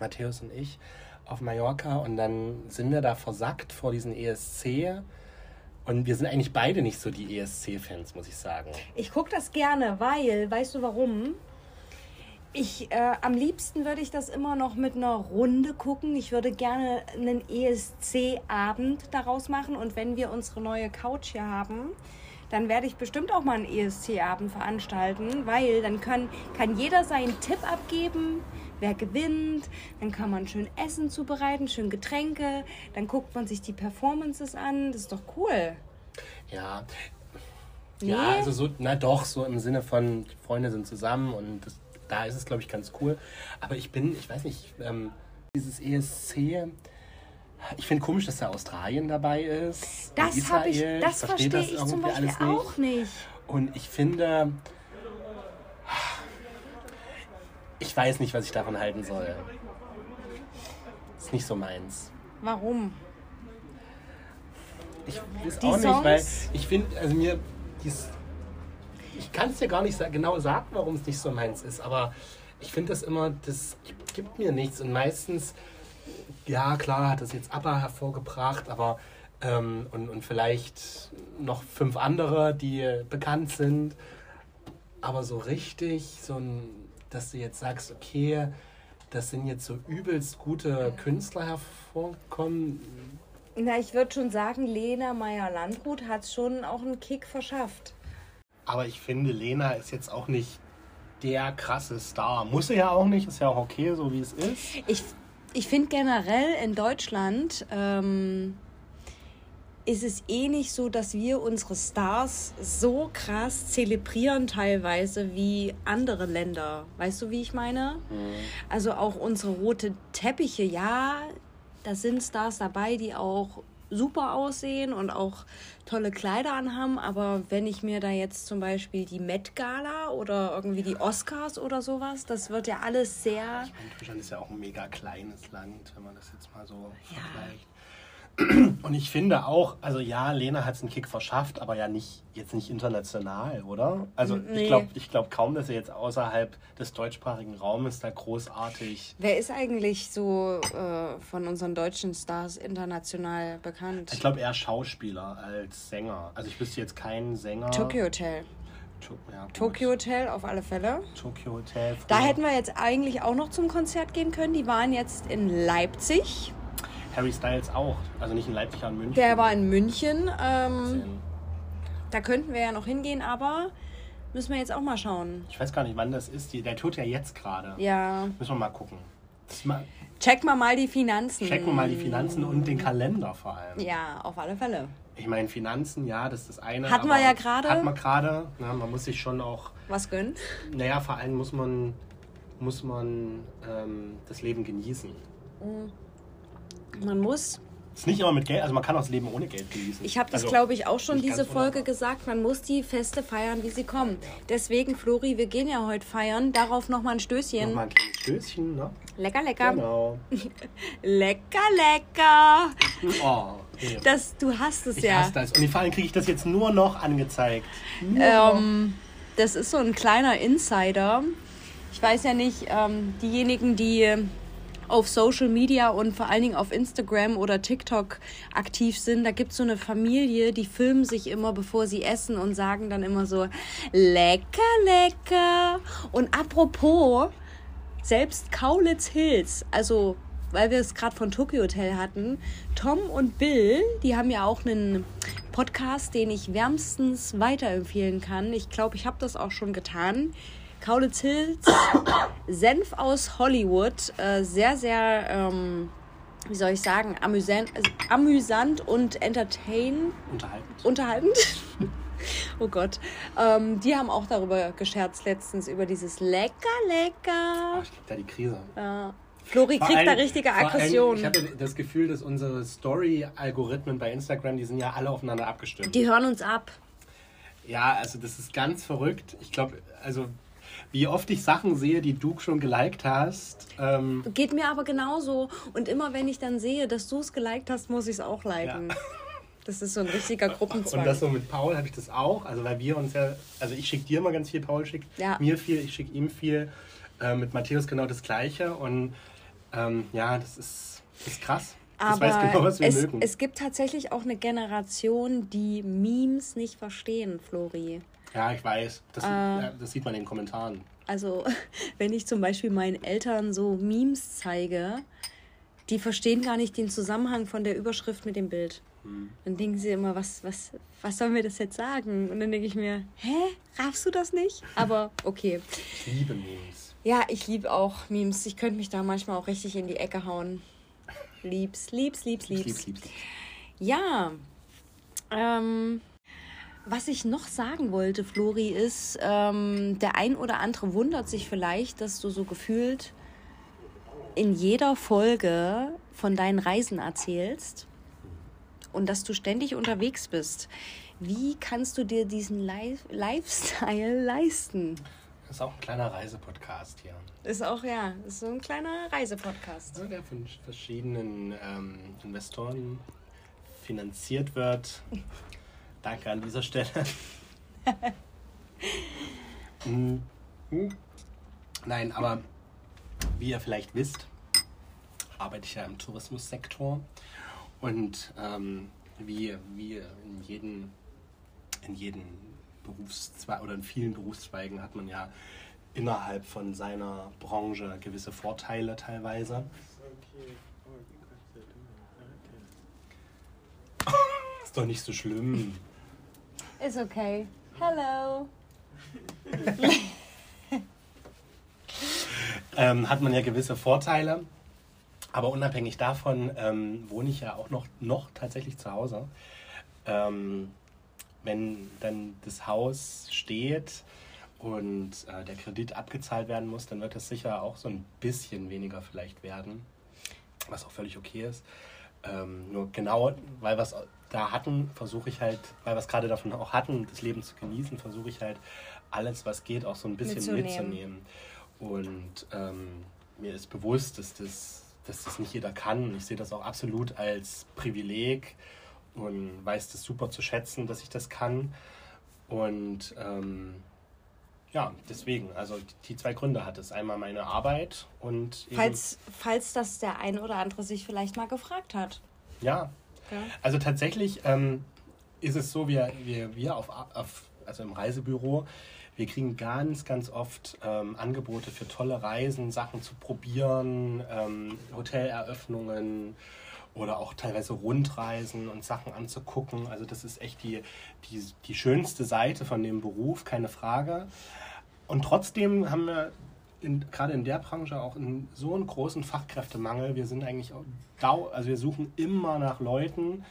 Matthäus und ich auf Mallorca und dann sind wir da versackt vor diesen ESC und wir sind eigentlich beide nicht so die ESC-Fans, muss ich sagen. Ich gucke das gerne, weil, weißt du warum? Ich, äh, am liebsten würde ich das immer noch mit einer Runde gucken. Ich würde gerne einen ESC-Abend daraus machen. Und wenn wir unsere neue Couch hier haben, dann werde ich bestimmt auch mal einen ESC-Abend veranstalten, weil dann kann, kann jeder seinen Tipp abgeben, wer gewinnt. Dann kann man schön Essen zubereiten, schön Getränke. Dann guckt man sich die Performances an. Das ist doch cool. Ja. Nee? Ja, also so, na doch, so im Sinne von Freunde sind zusammen und das, da ist es, glaube ich, ganz cool. Aber ich bin, ich weiß nicht, ähm, dieses ESC, ich finde komisch, dass da Australien dabei ist. Das habe ich, das verstehe verstehe ich zum Beispiel auch nicht. Und ich finde, ich weiß nicht, was ich davon halten soll. Ist nicht so meins. Warum? Ich weiß Die auch nicht, weil ich finde, also mir, dies, ich kann es dir gar nicht genau sagen, warum es nicht so meins ist, aber ich finde das immer, das gibt mir nichts und meistens, ja klar, hat das jetzt ABBA hervorgebracht, aber ähm, und, und vielleicht noch fünf andere, die bekannt sind, aber so richtig, so ein, dass du jetzt sagst, okay, das sind jetzt so übelst gute Künstler hervorkommen, Na, ich würde schon sagen, Lena Meyer-Landrut hat schon auch einen Kick verschafft. Aber ich finde, Lena ist jetzt auch nicht der krasse Star. Muss sie ja auch nicht, ist ja auch okay, so wie es ist. Ich, ich finde generell in Deutschland ähm, ist es eh nicht so, dass wir unsere Stars so krass zelebrieren teilweise wie andere Länder. Weißt du, wie ich meine? Also auch unsere rote Teppiche, ja, da sind Stars dabei, die auch super aussehen und auch tolle Kleider anhaben. Aber wenn ich mir da jetzt zum Beispiel die Met Gala oder irgendwie die Oscars oder sowas, das wird ja alles sehr. Ich meine, Deutschland ist ja auch ein mega kleines Land, wenn man das jetzt mal so Ja. vergleicht. Und ich finde auch, also ja, Lena hat es einen Kick verschafft, aber ja nicht jetzt nicht international, oder? Also Nee. ich glaube ich glaub kaum, dass er jetzt außerhalb des deutschsprachigen Raumes da großartig. Wer ist eigentlich so äh, von unseren deutschen Stars international bekannt? Ich glaube eher Schauspieler als Sänger. Also ich wüsste jetzt keinen Sänger. Tokyo Hotel. To ja. Tokyo Hotel auf alle Fälle. Tokyo Hotel. Da früher. hätten wir jetzt eigentlich auch noch zum Konzert gehen können. Die waren jetzt in Leipzig. Harry Styles auch. Also nicht in Leipzig, aber in München. Der war in München. Ähm, da könnten wir ja noch hingehen, aber müssen wir jetzt auch mal schauen. Ich weiß gar nicht, wann das ist. Der tut ja jetzt gerade. Ja, Müssen wir mal gucken. Mal, check mal mal die Finanzen. checken wir mal die Finanzen und den Kalender vor allem. Ja, auf alle Fälle. Ich meine, Finanzen, ja, das ist das eine. Hatten wir ja gerade. Hat man gerade. Na, man muss sich schon auch. Was gönnen? Naja, vor allem muss man, muss man ähm, das Leben genießen. Man muss ist nicht immer mit Geld, also man kann auch das Leben ohne Geld genießen. Ich habe das, also, glaube ich, auch schon diese Folge gesagt. Man muss die Feste feiern, wie sie kommen. Deswegen, Flori, wir gehen ja heute feiern. Darauf nochmal ein Stößchen. Nochmal ein kleines Stößchen, ne? Lecker, lecker. Genau. Lecker, lecker. Oh, nee. Das, du hast es Ich ja. hasse das. Und vor allem kriege ich das jetzt nur noch angezeigt. Nur noch. Ähm, das ist so ein kleiner Insider. Ich weiß ja nicht, ähm, diejenigen, die auf Social Media und vor allen Dingen auf Instagram oder TikTok aktiv sind, da gibt es so eine Familie, die filmen sich immer, bevor sie essen und sagen dann immer so, lecker, lecker. Und apropos, selbst Kaulitz Hills, also weil wir es gerade von Tokyo Hotel hatten, Tom und Bill, die haben ja auch einen Podcast, den ich wärmstens weiterempfehlen kann. Ich glaube, ich habe das auch schon getan. Kaulitz Hills, Senf aus Hollywood, äh, sehr, sehr, ähm, wie soll ich sagen, amüsant, also amüsant und entertain, Unterhaltend. unterhaltend. Oh Gott. Ähm, die haben auch darüber gescherzt letztens, über dieses lecker, Oh, lecker. ich krieg da die Krise. Ja. Flori kriegt da allem- richtige vor allem, Aggression. Ich habe das Gefühl, dass unsere Story-Algorithmen bei Instagram, die sind ja alle aufeinander abgestimmt. Die hören uns ab. Ja, also das ist ganz verrückt. Ich glaube, also wie oft ich Sachen sehe, die du schon geliked hast. Ähm, Geht mir aber genauso. Und immer wenn ich dann sehe, dass du es geliked hast, muss ich es auch liken. Ja. Das ist so ein richtiger Gruppenzwang. und das so mit Paul habe ich das auch. Also weil wir uns ja, also ich schicke dir immer ganz viel, Paul schickt Ja. mir viel, ich schicke ihm viel. Äh, mit Matthäus genau das Gleiche. Und ähm, ja, das ist, das ist krass. Das aber genau, es, mögen. es gibt tatsächlich auch eine Generation, die Memes nicht verstehen, Flori. Ja, ich weiß. Das, Äh. das sieht man in den Kommentaren. Also, wenn ich zum Beispiel meinen Eltern so Memes zeige, die verstehen gar nicht den Zusammenhang von der Überschrift mit dem Bild. Hm. Dann denken sie immer, was, was, was soll mir das jetzt sagen? Und dann denke ich mir, hä, raffst du das nicht? Aber okay. Ich liebe Memes. Ja, ich liebe auch Memes. Ich könnte mich da manchmal auch richtig in die Ecke hauen. Liebs, liebs, liebs, Ich liebs. lieb's, lieb's. Ja. Ähm, was ich noch sagen wollte, Flori, ist, ähm, der ein oder andere wundert sich vielleicht, dass du so gefühlt in jeder Folge von deinen Reisen erzählst und dass du ständig unterwegs bist. Wie kannst du dir diesen Li Lifestyle leisten? Das ist auch ein kleiner Reisepodcast hier. Ist auch, ja, ist so ein kleiner Reisepodcast. Ja, der von verschiedenen ähm, Investoren finanziert wird. Danke an dieser Stelle. Mhm. Nein, aber wie ihr vielleicht wisst, arbeite ich ja im Tourismussektor und ähm, wie, wie in jedem in jedem Berufszweig oder in vielen Berufszweigen hat man ja innerhalb von seiner Branche gewisse Vorteile teilweise. Ist doch nicht so schlimm. Ist okay. Hello. ähm, hat man ja gewisse Vorteile. Aber unabhängig davon ähm, wohne ich ja auch noch, noch tatsächlich zu Hause. Ähm, wenn dann das Haus steht und äh, der Kredit abgezahlt werden muss, dann wird es sicher auch so ein bisschen weniger vielleicht werden, was auch völlig okay ist. Ähm, nur genau, weil es da hatten, versuche ich halt, weil wir es gerade davon auch hatten, das Leben zu genießen, versuche ich halt alles, was geht, auch so ein bisschen Mitzunehmen. mitzunehmen. Und ähm, mir ist bewusst, dass das, dass das nicht jeder kann. Ich sehe das auch absolut als Privileg und weiß das super zu schätzen, dass ich das kann. Und ähm, ja, deswegen, also die zwei Gründe hat es. Einmal meine Arbeit und Falls, falls das der ein oder andere sich vielleicht mal gefragt hat. ja, Also tatsächlich ähm, ist es so, wir, wir, wir auf, auf, also im Reisebüro, wir kriegen ganz, ganz oft ähm, Angebote für tolle Reisen, Sachen zu probieren, ähm, Hoteleröffnungen oder auch teilweise Rundreisen und Sachen anzugucken. Also das ist echt die, die, die schönste Seite von dem Beruf, keine Frage. Und trotzdem haben wir in, gerade in der Branche auch einen, so einen großen Fachkräftemangel. Wir sind eigentlich dau also wir suchen immer nach Leuten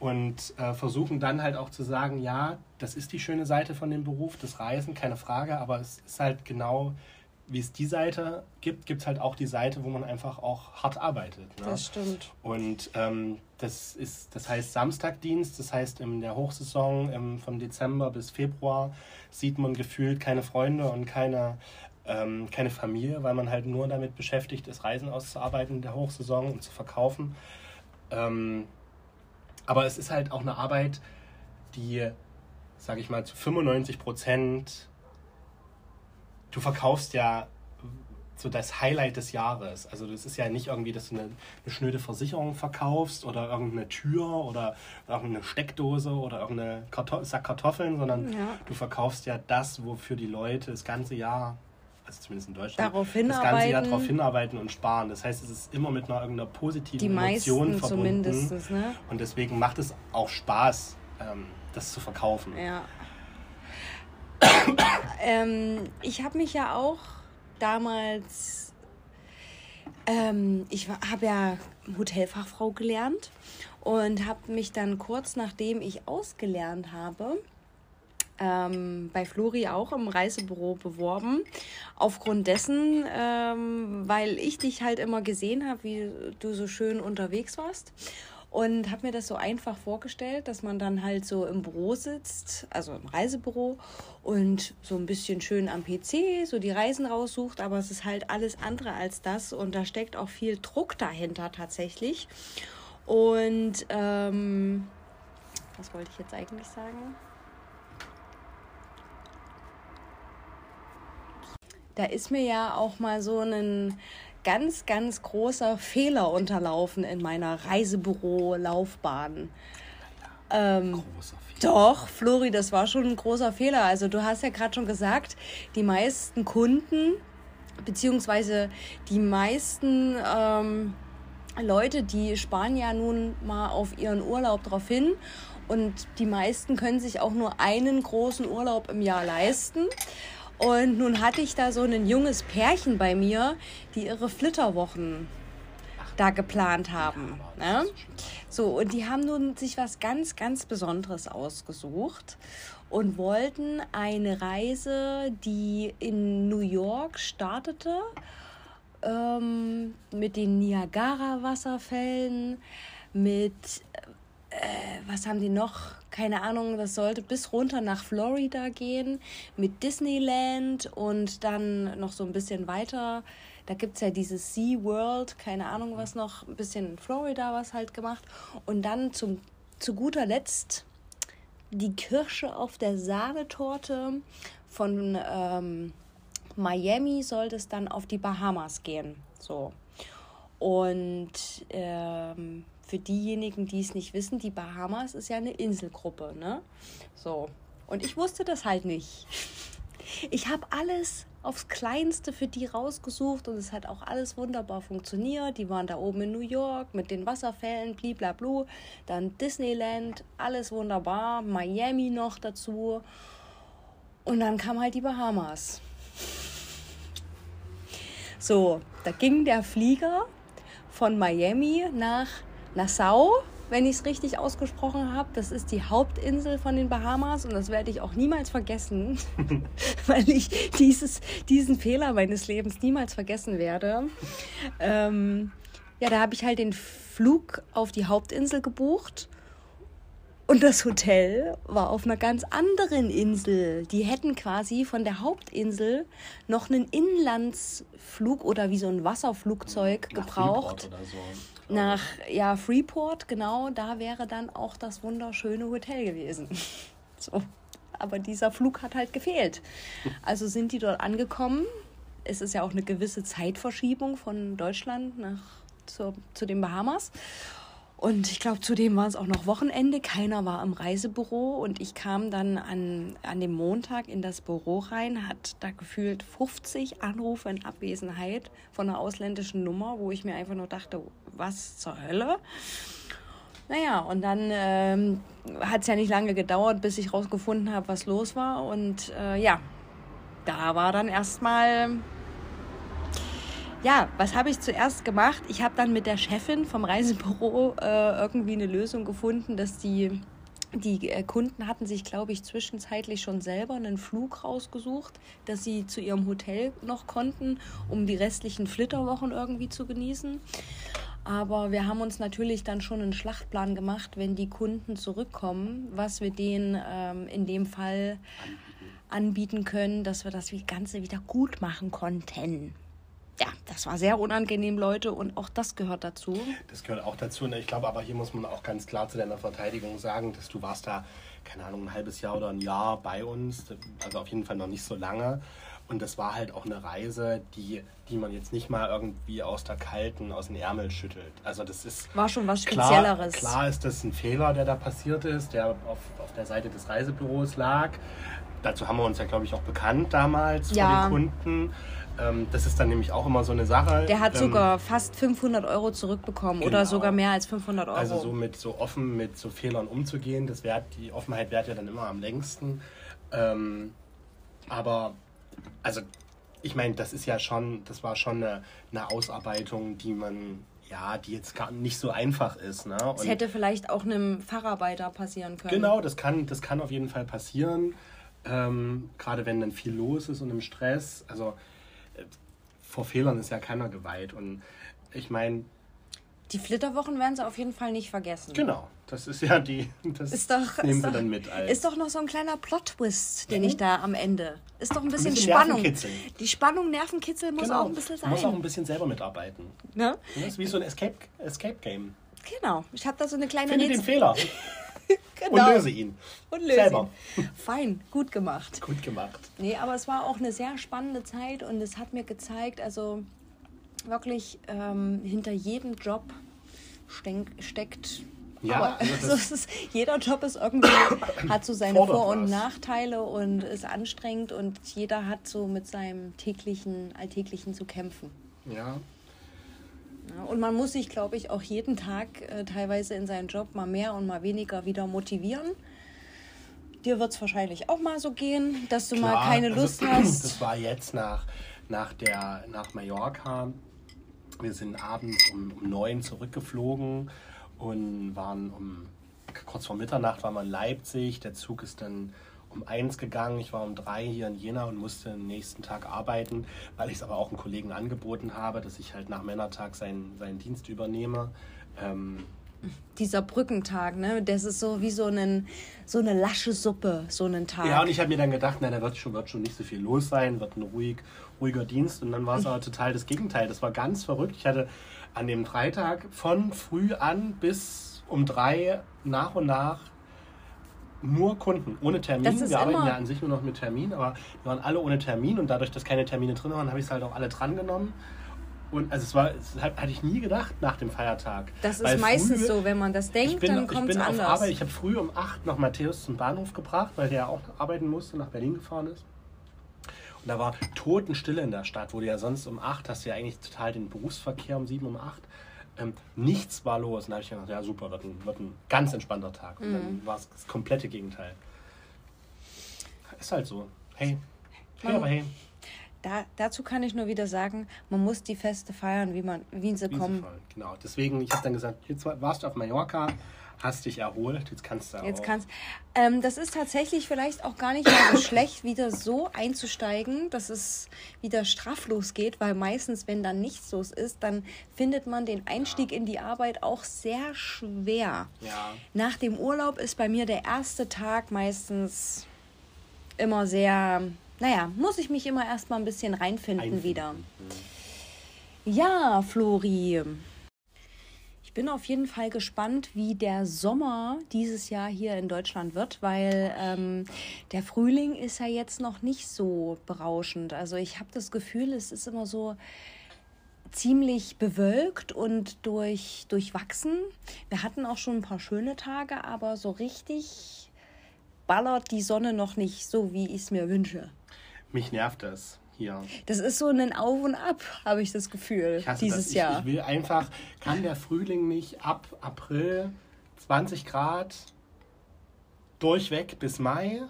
und äh, versuchen dann halt auch zu sagen, ja, das ist die schöne Seite von dem Beruf, das Reisen, keine Frage, aber es ist halt genau wie es die Seite gibt, gibt es halt auch die Seite, wo man einfach auch hart arbeitet. Ne? Das stimmt. Und ähm, das ist, das heißt Samstagdienst, das heißt in der Hochsaison im, vom Dezember bis Februar sieht man gefühlt keine Freunde und keine, ähm, keine Familie, weil man halt nur damit beschäftigt ist, Reisen auszuarbeiten in der Hochsaison und zu verkaufen. Ähm, aber es ist halt auch eine Arbeit, die, sage ich mal, zu 95 Prozent, du verkaufst ja so das Highlight des Jahres. Also das ist ja nicht irgendwie, dass du eine, eine schnöde Versicherung verkaufst oder irgendeine Tür oder irgendeine Steckdose oder irgendeine Kartoff Sack Kartoffeln, sondern ja. du verkaufst ja das, wofür die Leute das ganze Jahr, also zumindest in Deutschland, darauf das ganze Jahr darauf hinarbeiten und sparen. Das heißt, es ist immer mit einer irgendeiner positiven die Emotion verbunden. Ne? Und deswegen macht es auch Spaß, ähm, das zu verkaufen. Ja. ähm, ich habe mich ja auch damals, ähm, ich habe ja Hotelfachfrau gelernt und habe mich dann kurz nachdem ich ausgelernt habe, ähm, bei Flori auch im Reisebüro beworben. Aufgrund dessen, ähm, weil ich dich halt immer gesehen habe, wie du so schön unterwegs warst und habe mir das so einfach vorgestellt, dass man dann halt so im Büro sitzt, also im Reisebüro und so ein bisschen schön am PC so die Reisen raussucht, aber es ist halt alles andere als das und da steckt auch viel Druck dahinter tatsächlich. Und ähm, was wollte ich jetzt eigentlich sagen? Da ist mir ja auch mal so ein ganz, ganz großer Fehler unterlaufen in meiner Reisebüro-Laufbahn. Ähm, doch, Flori, das war schon ein großer Fehler. Also du hast ja gerade schon gesagt, die meisten Kunden, beziehungsweise die meisten ähm, Leute, die sparen ja nun mal auf ihren Urlaub drauf hin. Und die meisten können sich auch nur einen großen Urlaub im Jahr leisten. Und nun hatte ich da so ein junges Pärchen bei mir, die ihre Flitterwochen da geplant haben. Ne? So, und die haben nun sich was ganz, ganz Besonderes ausgesucht und wollten eine Reise, die in New York startete, ähm, mit den Niagara-Wasserfällen, mit, was haben die noch? keine Ahnung, das sollte bis runter nach Florida gehen mit Disneyland und dann noch so ein bisschen weiter. Da gibt es ja dieses Sea World, keine Ahnung was noch, ein bisschen in Florida was halt gemacht. Und dann zum, zu guter Letzt die Kirsche auf der Sahnetorte von ähm, Miami sollte es dann auf die Bahamas gehen. So. Und ähm, für diejenigen, die es nicht wissen, die Bahamas ist ja eine Inselgruppe, ne? So. Und ich wusste das halt nicht. Ich habe alles aufs Kleinste für die rausgesucht und es hat auch alles wunderbar funktioniert. Die waren da oben in New York mit den Wasserfällen, bliblablu. Dann Disneyland, alles wunderbar. Miami noch dazu. Und dann kam halt die Bahamas. So, da ging der Flieger von Miami nach Nassau, wenn ich es richtig ausgesprochen habe. Das ist die Hauptinsel von den Bahamas und das werde ich auch niemals vergessen, weil ich dieses, diesen Fehler meines Lebens niemals vergessen werde. Ähm, ja, da habe ich halt den Flug auf die Hauptinsel gebucht. Und das Hotel war auf einer ganz anderen Insel. Die hätten quasi von der Hauptinsel noch einen Inlandsflug oder wie so ein Wasserflugzeug gebraucht. So nach ja, Freeport, genau, da wäre dann auch das wunderschöne Hotel gewesen. So. Aber dieser Flug hat halt gefehlt. Also sind die dort angekommen. Es ist ja auch eine gewisse Zeitverschiebung von Deutschland nach zur, zu den Bahamas. Und ich glaube, zudem war es auch noch Wochenende. Keiner war im Reisebüro. Und ich kam dann an, an dem Montag in das Büro rein, hat da gefühlt 50 Anrufe in Abwesenheit von einer ausländischen Nummer, wo ich mir einfach nur dachte, was zur Hölle? Naja, und dann ähm, hat es ja nicht lange gedauert, bis ich rausgefunden habe, was los war. Und äh, ja, da war dann erstmal ja, was habe ich zuerst gemacht? Ich habe dann mit der Chefin vom Reisebüro äh, irgendwie eine Lösung gefunden, dass die Die äh, Kunden hatten sich, glaube ich, zwischenzeitlich schon selber einen Flug rausgesucht, dass sie zu ihrem Hotel noch konnten, um die restlichen Flitterwochen irgendwie zu genießen. Aber wir haben uns natürlich dann schon einen Schlachtplan gemacht, wenn die Kunden zurückkommen, was wir denen ähm, in dem Fall anbieten können, dass wir das Ganze wieder gut machen konnten. Ja, das war sehr unangenehm, Leute, und auch das gehört dazu. Das gehört auch dazu. Und ich glaube, aber hier muss man auch ganz klar zu deiner Verteidigung sagen, dass du warst da, keine Ahnung, ein halbes Jahr oder ein Jahr bei uns, also auf jeden Fall noch nicht so lange. Und das war halt auch eine Reise, die, die man jetzt nicht mal irgendwie aus der kalten, aus den Ärmel schüttelt. Also das ist. War schon was Spezielleres. Klar, klar ist das ein Fehler, der da passiert ist, der auf, auf der Seite des Reisebüros lag. Dazu haben wir uns ja, glaube ich, auch bekannt damals ja. vor den Kunden. Ähm, das ist dann nämlich auch immer so eine Sache. Der hat ähm, sogar fast 500 Euro zurückbekommen genau. oder sogar mehr als 500 Euro. Also so mit so offen mit so Fehlern umzugehen, das wert, die Offenheit währt ja dann immer am längsten. Ähm, aber also ich meine, das ist ja schon, das war schon eine, eine Ausarbeitung, die man ja, die jetzt gar nicht so einfach ist. Ne? Es hätte vielleicht auch einem Facharbeiter passieren können. Genau, das kann, das kann auf jeden Fall passieren. Ähm, Gerade wenn dann viel los ist und im Stress. Also äh, vor Fehlern ist ja keiner geweiht. Und ich meine, die Flitterwochen werden sie auf jeden Fall nicht vergessen. Genau, das ist ja die. Das ist doch, nehmen ist sie doch, dann mit. Als ist doch noch so ein kleiner Plot-Twist, den mhm. ich da am Ende. Ist doch ein bisschen, ein bisschen Spannung. Die Spannung, Nervenkitzel muss genau. auch ein bisschen sein. Muss auch ein bisschen selber mitarbeiten. Ne? Das ist wie so ein Escape, Escape Game. Genau, ich habe da so eine kleine. Finde den Fehler. genau. Und löse ihn. Und löse Selber. ihn. Fein, gut gemacht. Gut gemacht. Nee, aber es war auch eine sehr spannende Zeit und es hat mir gezeigt, also wirklich ähm, hinter jedem Job steckt. Ja, also so ist, jeder Job ist irgendwie, hat so seine Vor- und was. Nachteile und ist anstrengend und jeder hat so mit seinem täglichen, alltäglichen zu kämpfen. Ja. ja und man muss sich, glaube ich, auch jeden Tag äh, teilweise in seinen Job mal mehr und mal weniger wieder motivieren. Dir wird es wahrscheinlich auch mal so gehen, dass du Klar, mal keine also Lust also, hast. Das war jetzt nach, nach, der, nach Mallorca wir sind abends um, um neun zurückgeflogen und waren um kurz vor Mitternacht waren wir in Leipzig. Der Zug ist dann um eins gegangen. Ich war um drei hier in Jena und musste den nächsten Tag arbeiten, weil ich es aber auch einem Kollegen angeboten habe, dass ich halt nach Männertag seinen, seinen Dienst übernehme. Ähm, dieser Brückentag, ne? Das ist so wie so, einen, so eine lasche Suppe, so einen Tag. Ja, und ich habe mir dann gedacht, nein, da wird schon, wird schon nicht so viel los sein, wird ein ruhig, ruhiger Dienst. Und dann war es aber total das Gegenteil. Das war ganz verrückt. Ich hatte an dem Freitag von früh an bis um drei nach und nach nur Kunden, ohne Termin. Wir arbeiten ja an sich nur noch mit Termin, aber wir waren alle ohne Termin und dadurch, dass keine Termine drin waren, habe ich es halt auch alle drangenommen. Und also es war, das hatte ich nie gedacht nach dem Feiertag. Das ist meistens früh, so, wenn man das denkt, bin, dann kommt es anders. Arbeit, ich habe früh um 8 noch Matthäus zum Bahnhof gebracht, weil der ja auch arbeiten musste, nach Berlin gefahren ist. Und da war Totenstille in der Stadt, wo du ja sonst um 8 hast du ja eigentlich total den Berufsverkehr um 7, um 8. Ähm, nichts war los. Und da habe ich gedacht, ja super, wird ein, wird ein ganz entspannter Tag. Und mhm. dann war es das komplette Gegenteil. Ist halt so. Hey, hey, aber hey. Da, dazu kann ich nur wieder sagen, man muss die Feste feiern, wie, man, wie sie wie kommen. Sie fallen. genau, deswegen, ich habe dann gesagt, jetzt warst du auf Mallorca, hast dich erholt, jetzt kannst du jetzt auch. Kannst, ähm, das ist tatsächlich vielleicht auch gar nicht mal so schlecht, wieder so einzusteigen, dass es wieder straflos geht, weil meistens, wenn dann nichts los ist, dann findet man den Einstieg ja. in die Arbeit auch sehr schwer. Ja. Nach dem Urlaub ist bei mir der erste Tag meistens immer sehr naja, muss ich mich immer erstmal ein bisschen reinfinden Einfinden. wieder. Ja, Flori. Ich bin auf jeden Fall gespannt, wie der Sommer dieses Jahr hier in Deutschland wird, weil ähm, der Frühling ist ja jetzt noch nicht so berauschend. Also ich habe das Gefühl, es ist immer so ziemlich bewölkt und durch, durchwachsen. Wir hatten auch schon ein paar schöne Tage, aber so richtig ballert die Sonne noch nicht so, wie ich es mir wünsche. Mich nervt das hier. Das ist so ein Auf und Ab, habe ich das Gefühl, dieses das. Jahr. Ich, ich will einfach, kann der Frühling nicht ab April 20 Grad durchweg bis Mai,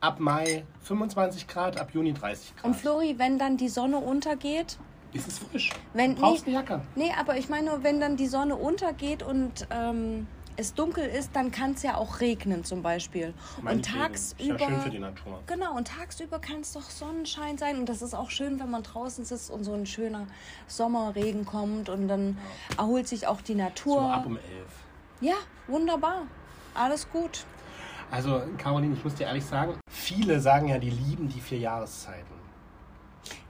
ab Mai 25 Grad, ab Juni 30 Grad. Und Flori, wenn dann die Sonne untergeht, ist es frisch. Wenn, du brauchst nee, eine Jacke. Nee, aber ich meine nur, wenn dann die Sonne untergeht und ähm, es dunkel ist, dann kann es ja auch regnen zum Beispiel. Und tagsüber. Ist ja schön für die Natur. Genau, und tagsüber kann es doch Sonnenschein sein. Und das ist auch schön, wenn man draußen sitzt und so ein schöner Sommerregen kommt und dann erholt sich auch die So Natur. ab um elf. ja, wunderbar. Alles gut. Also, Caroline, ich muss dir ehrlich sagen, viele sagen ja, die lieben die vier Jahreszeiten.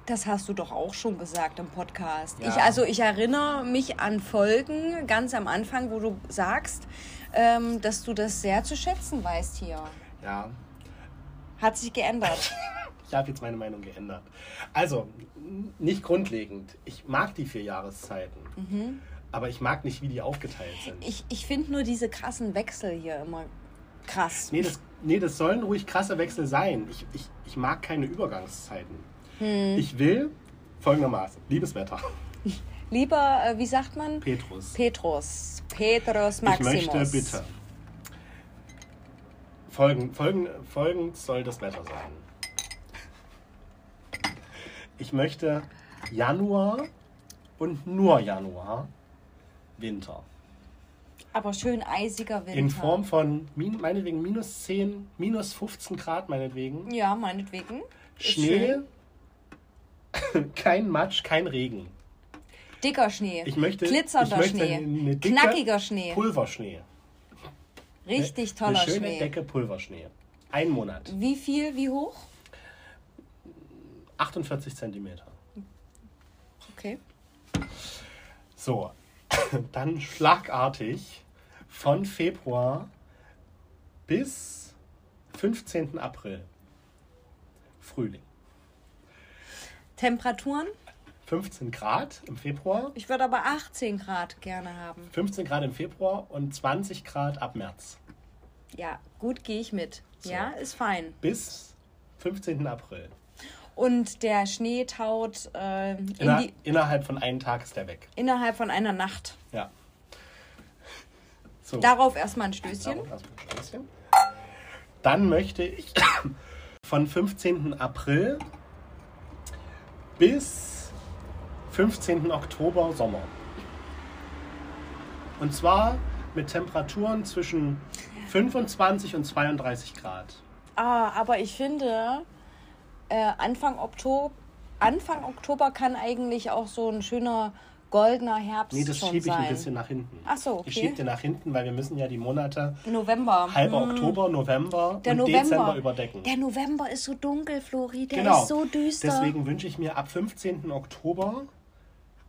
Das hast du doch auch schon gesagt im Podcast. Ja. Ich, also ich erinnere mich an Folgen ganz am Anfang, wo du sagst, ähm, dass du das sehr zu schätzen weißt hier. Ja, Hat sich geändert. ich habe jetzt meine Meinung geändert. Also, nicht grundlegend. Ich mag die vier Jahreszeiten. Aber ich mag nicht, wie die aufgeteilt sind. Ich, ich finde nur diese krassen Wechsel hier immer krass. Nee, das, nee, das sollen ruhig krasse Wechsel sein. Ich, ich, ich mag keine Übergangszeiten. Hm. Ich will folgendermaßen, liebes Wetter, Lieber, äh, wie sagt man? Petrus, Petrus. Petrus Maximus. ich möchte bitte, folgen, folgen, folgend soll das Wetter sein. Ich möchte Januar und nur Januar Winter. Aber schön eisiger Winter. In Form von min, meinetwegen minus 10, minus 15 Grad meinetwegen. Ja, meinetwegen. Schnee. kein Matsch, kein Regen. Dicker Schnee. Ich möchte, Glitzernder ich möchte Schnee. eine dicke Knackiger Schnee. Pulverschnee. Richtig toller eine schöne Schnee. Decke Pulverschnee. Ein Monat. Wie viel, wie hoch? 48 Zentimeter. Okay. So, dann schlagartig von Februar bis 15. April. Frühling. Temperaturen? 15 Grad im Februar, Ich würde aber 18 Grad gerne haben. 15 Grad im Februar und 20 Grad ab März. Ja, gut gehe ich mit. So. Ja, ist fein. Bis 15. April. Und der Schnee taut äh, in Inner, die, innerhalb von einem Tag ist der weg. innerhalb von einer Nacht. Ja. So. Darauf erstmal ein Stößchen. Darum erstmal ein Stößchen. Dann möchte ich von 15. April bis 15. Oktober Sommer. Und zwar mit Temperaturen zwischen 25 und 32 Grad. Ah, aber ich finde, äh, Anfang, Oktober, Anfang Oktober kann eigentlich auch so ein schöner goldener Herbst Nee, das schon schiebe ich sein. ein bisschen nach hinten. Ach so, Ich okay. schiebe den nach hinten, weil wir müssen ja die Monate November. halber Hm. Oktober, November Der und November. Dezember überdecken. Der November ist so dunkel, Flori. Der genau. ist so düster. Deswegen wünsche ich mir ab 15. Oktober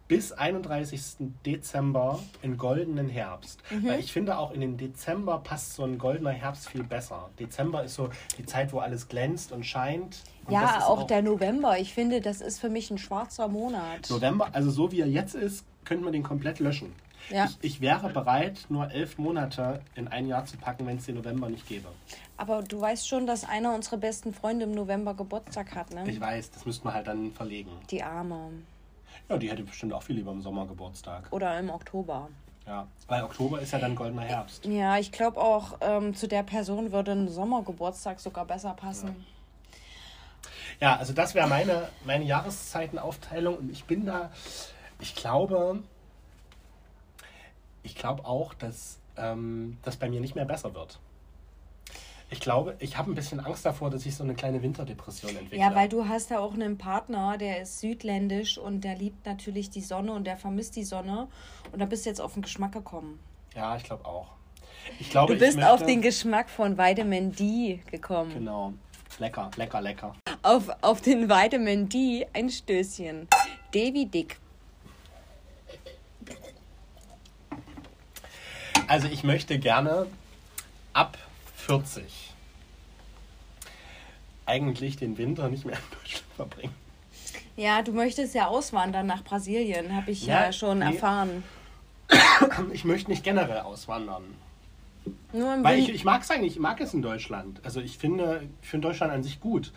bis 31. Dezember einen goldenen Herbst. Mhm. Weil ich finde auch in den Dezember passt so ein goldener Herbst viel besser. Dezember ist so die Zeit, wo alles glänzt und scheint. Und ja, ist auch, der November. Ich finde, das ist für mich ein schwarzer Monat. November, also so wie er jetzt ist, könnte man den komplett löschen. Ja. Ich, ich wäre bereit, nur elf Monate in ein Jahr zu packen, wenn es den November nicht gäbe. Aber du weißt schon, dass einer unserer besten Freunde im November Geburtstag hat, ne? Ich weiß, das müsste man halt dann verlegen. Die Arme. Ja, die hätte bestimmt auch viel lieber im Sommer Geburtstag. Oder im Oktober. Ja, weil Oktober ist ja dann goldener Herbst. Ja, ich glaube auch, ähm, zu der Person würde ein Sommergeburtstag sogar besser passen. Ja, also das wäre meine, meine Jahreszeitenaufteilung und ich bin da, ich glaube, ich glaube auch, dass ähm, das bei mir nicht mehr besser wird. Ich glaube, ich habe ein bisschen Angst davor, dass ich so eine kleine Winterdepression entwickle. Ja, weil du hast ja auch einen Partner, der ist südländisch und der liebt natürlich die Sonne und der vermisst die Sonne. Und da bist du jetzt auf den Geschmack gekommen. Ja, ich glaube auch. Ich glaube, Du bist ich auf möchte, den Geschmack von Vitamin D gekommen. Genau. Lecker, lecker, lecker. Auf, auf den Vitamin D ein Stößchen. D wie dick. Also ich möchte gerne ab 40 eigentlich den Winter nicht mehr in Deutschland verbringen. Ja, du möchtest ja auswandern nach Brasilien, habe ich ja, Ja, schon nee. erfahren. Ich möchte nicht generell auswandern. Weil ich, ich mag es eigentlich, ich mag es in Deutschland. Also ich finde, ich finde Deutschland an sich gut.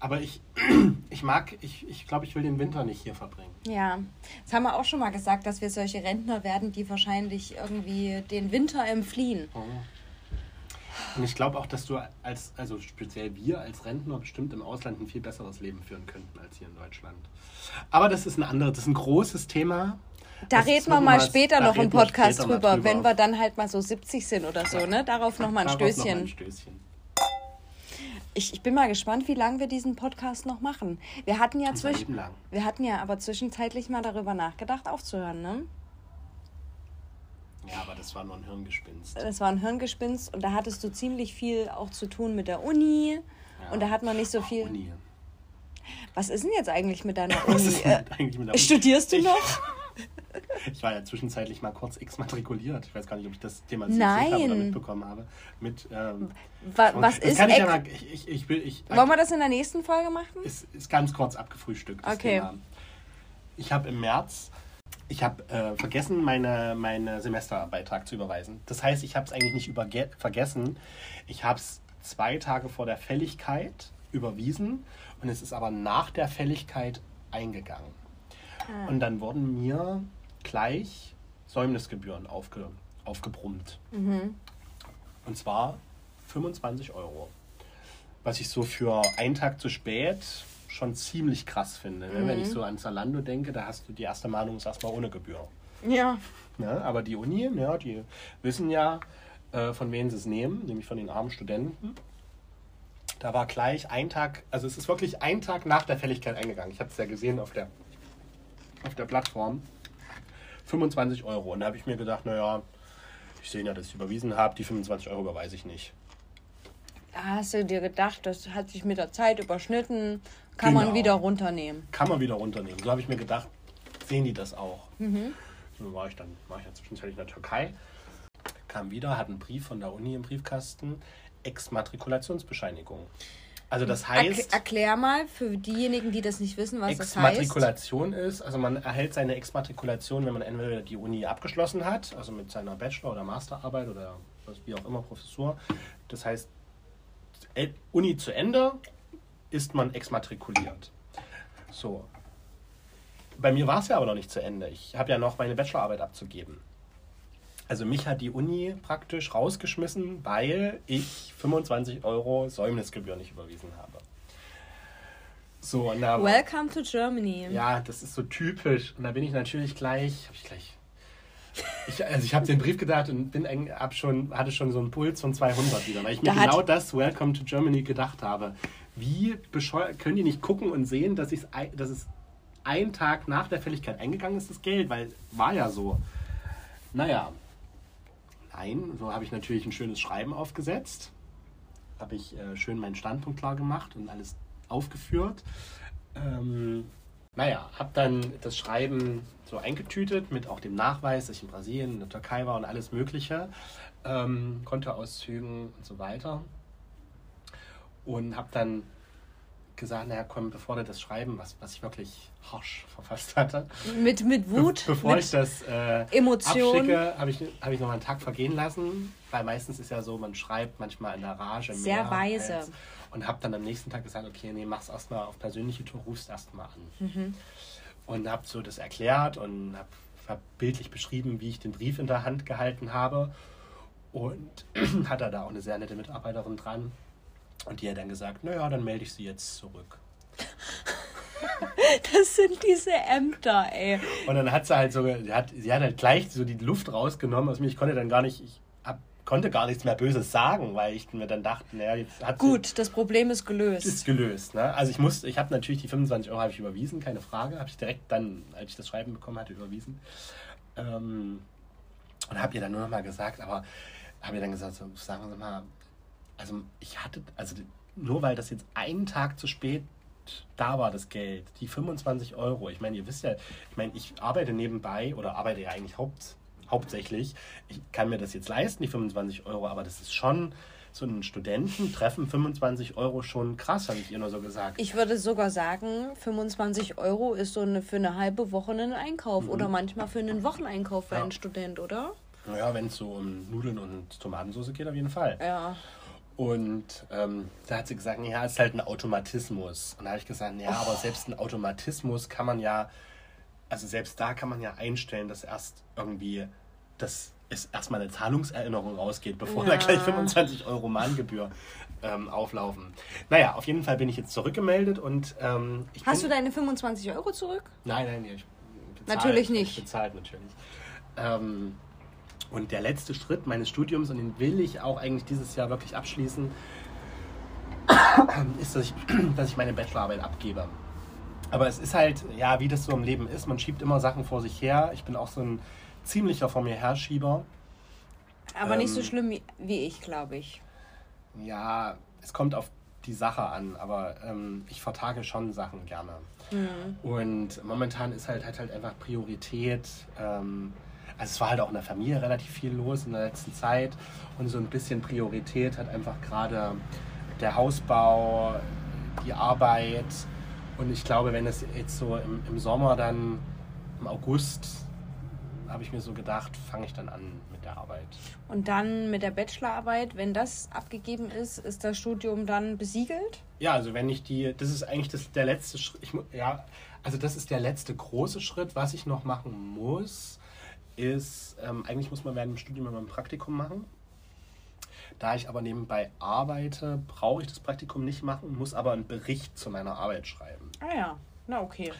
Aber ich, ich mag, ich, ich glaube, ich will den Winter nicht hier verbringen. Ja, das haben wir auch schon mal gesagt, dass wir solche Rentner werden, die wahrscheinlich irgendwie den Winter im Fliehen. Und ich glaube auch, dass du als, also speziell wir als Rentner bestimmt im Ausland ein viel besseres Leben führen könnten als hier in Deutschland. Aber das ist ein anderes, das ist ein großes Thema. Da reden wir mal später noch im Podcast drüber, drüber. wenn wir dann halt mal so 70 sind oder so, ne? Darauf nochmal ein Darauf noch Stößchen. ein Stößchen. Ich, ich bin mal gespannt, wie lange wir diesen Podcast noch machen. Wir hatten ja zwischen, wir hatten ja aber zwischenzeitlich mal darüber nachgedacht, aufzuhören, ne? Ja, aber das war nur ein Hirngespinst. Das war ein Hirngespinst und da hattest du ziemlich viel auch zu tun mit der Uni. Ja. Und da hat man nicht so viel. Uni. Was ist denn jetzt eigentlich mit deiner Uni? Äh, mit studierst du noch? Ich war ja zwischenzeitlich mal kurz exmatrikuliert. Ich weiß gar nicht, ob ich das Thema Nein. habe oder mitbekommen habe. Mit, ähm, was das ist kann ich, ja mal, ich, ich, will, ich, Wollen wir das in der nächsten Folge machen? ist, ist ganz kurz abgefrühstückt. Das Okay. Thema. Ich habe im März, ich habe äh, vergessen, meine, meine Semesterbeitrag zu überweisen. Das heißt, ich habe es eigentlich nicht überge vergessen. Ich habe es zwei Tage vor der Fälligkeit überwiesen und es ist aber nach der Fälligkeit eingegangen. Ah. Und dann wurden mir gleich Säumnisgebühren aufge, aufgebrummt. Mhm. Und zwar 25 Euro. Was ich so für einen Tag zu spät schon ziemlich krass finde. ne? Wenn Mhm. ich so an Zalando denke, da hast du die erste Mahnung ist erstmal ohne Gebühr. Ja. Ne? Aber die Uni, ja, die wissen ja, äh, von wem sie es nehmen, nämlich von den armen Studenten. Da war gleich ein Tag, also es ist wirklich ein Tag nach der Fälligkeit eingegangen. Ich habe es ja gesehen auf der, auf der Plattform. 25 Euro. Und da habe ich mir gedacht, naja, ich sehe ja, dass ich überwiesen habe, die 25 Euro überweise ich nicht. Da hast du dir gedacht, das hat sich mit der Zeit überschnitten, kann man Genau. wieder runternehmen. Kann man wieder runternehmen. So habe ich mir gedacht, sehen die das auch. So war ich dann, war ich ja zwischenzeitlich in der Türkei, kam wieder, hat einen Brief von der Uni im Briefkasten, Exmatrikulationsbescheinigung. Also das heißt, Erk erklär mal für diejenigen, die das nicht wissen, was das heißt. Exmatrikulation ist, also man erhält seine Exmatrikulation, wenn man entweder die Uni abgeschlossen hat, also mit seiner Bachelor- oder Masterarbeit oder was, wie auch immer, Professur. Das heißt, El- Uni zu Ende ist man exmatrikuliert. So. Bei mir war es ja aber noch nicht zu Ende. Ich habe ja noch meine Bachelorarbeit abzugeben. Also mich hat die Uni praktisch rausgeschmissen, weil ich 25 Euro Säumnisgebühr nicht überwiesen habe. So, und da, Welcome to Germany. ja, das ist so typisch. Und da bin ich natürlich gleich, habe ich gleich. Ich, also ich habe den Brief gedacht und bin eng, hab schon, hatte schon so einen Puls von 200 wieder, weil ich mir Da hat- genau das Welcome to Germany gedacht habe. Wie bescheuert können die nicht gucken und sehen, dass, ich's, dass es einen Tag nach der Fälligkeit eingegangen ist, das Geld, weil war ja so. Naja, nein, so habe ich natürlich ein schönes Schreiben aufgesetzt. Habe ich äh, schön meinen Standpunkt klar gemacht und alles aufgeführt. Ähm, naja, habe dann das Schreiben so eingetütet mit auch dem Nachweis, dass ich in Brasilien, in der Türkei war und alles Mögliche. Ähm, Kontoauszügen und so weiter. Und habe dann gesagt, naja, komm, bevor du das Schreiben, was, was ich wirklich harsch verfasst hatte, Mit, mit Wut, Be bevor mit ich das äh, Emotion. abschicke, habe ich, hab ich noch mal einen Tag vergehen lassen, weil meistens ist ja so, man schreibt manchmal in der Rage Sehr weise. Als, und habe dann am nächsten Tag gesagt, okay, nee, mach's erstmal auf persönliche Tour, rufst erstmal an. Mhm. Und habe so das erklärt und habe hab bildlich beschrieben, wie ich den Brief in der Hand gehalten habe. Und hat er da auch eine sehr nette Mitarbeiterin dran. Und die hat dann gesagt, naja, dann melde ich sie jetzt zurück. Das sind diese Ämter, ey. Und dann hat sie halt so, sie hat, sie hat halt gleich so die Luft rausgenommen aus mir. Ich konnte dann gar nicht, ich hab, konnte gar nichts mehr Böses sagen, weil ich mir dann dachte, naja, jetzt hat sie Gut, das Problem ist gelöst. ist gelöst. Ne? Also ich musste, ich habe natürlich die 25 Euro habe ich überwiesen, keine Frage, habe ich direkt dann, als ich das Schreiben bekommen hatte, überwiesen. Ähm, und habe ihr dann nur noch mal gesagt, aber habe ihr dann gesagt, so, sagen Sie mal, also ich hatte, also nur weil das jetzt einen Tag zu spät da war, das Geld, die 25 Euro, ich meine, ihr wisst ja, ich meine, ich arbeite nebenbei oder arbeite ja eigentlich haupt, hauptsächlich, ich kann mir das jetzt leisten, die 25 Euro, aber das ist schon so einen Studenten treffen 25 Euro schon krass, habe ich ihr nur so gesagt. Ich würde sogar sagen, 25 Euro ist so eine, für eine halbe Woche ein Einkauf oder manchmal für einen Wocheneinkauf für Mhm. Ja. einen Student, oder? Naja, wenn es so um Nudeln und Tomatensauce geht, auf jeden Fall. Ja. Und ähm, da hat sie gesagt, ja, es ist halt ein Automatismus. Und da habe ich gesagt, ja, aber Oh. selbst ein Automatismus kann man ja, also selbst da kann man ja einstellen, dass erst irgendwie das es erstmal eine Zahlungserinnerung rausgeht, bevor Ja. da gleich 25 Euro Mahngebühr ähm, auflaufen. Naja, auf jeden Fall bin ich jetzt zurückgemeldet und ähm, ich Hast du deine 25 Euro zurück? Nein, nein, ich bezahlt, Natürlich nicht. Ich bezahlt natürlich. Ähm, und der letzte Schritt meines Studiums, und den will ich auch eigentlich dieses Jahr wirklich abschließen, ist, dass ich, dass ich meine Bachelorarbeit abgebe. Aber es ist halt, ja, wie das so im Leben ist, man schiebt immer Sachen vor sich her. Ich bin auch so ein ziemlicher vor mir herschieber. Aber nicht so Ähm. schlimm wie- ich, glaube ich. Ja, es kommt auf die Sache an, aber ähm, ich vertage schon Sachen gerne. Und momentan ist halt, hat halt einfach Priorität. Ähm, also es war halt auch in der Familie relativ viel los in der letzten Zeit. Und so ein bisschen Priorität hat einfach gerade der Hausbau, die Arbeit. Und ich glaube, wenn es jetzt so im, im Sommer dann, im August, habe ich mir so gedacht, fange ich dann an mit der Arbeit. Und dann mit der Bachelorarbeit, wenn das abgegeben ist, ist das Studium dann besiegelt? Ja, also wenn ich die, das ist eigentlich das, der letzte Schritt. Ich, ja, also das ist der letzte große Schritt. Was ich noch machen muss, ist, ähm, eigentlich muss man während dem Studium immer ein Praktikum machen. Da ich aber nebenbei arbeite, brauche ich das Praktikum nicht machen, muss aber einen Bericht zu meiner Arbeit schreiben. Ah ja, na okay.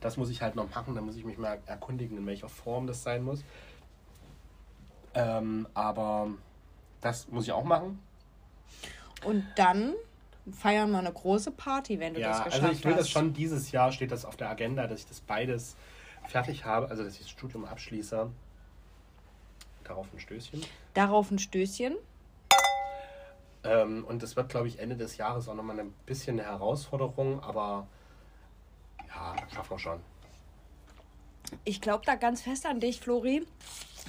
Das muss ich halt noch machen, da muss ich mich mal erkundigen, in welcher Form das sein muss. Ähm, aber das muss ich auch machen. Und dann feiern wir eine große Party, wenn du das Ja, geschafft also ich will hast. das schon dieses Jahr, steht das auf der Agenda, dass ich das beides fertig habe, also dass ich das Studium abschließe. Darauf ein Stößchen. Darauf ein Stößchen. Ähm, und das wird, glaube ich, Ende des Jahres auch nochmal ein bisschen eine Herausforderung, aber ja, schaffen wir schon. Ich glaube da ganz fest an dich, Flori,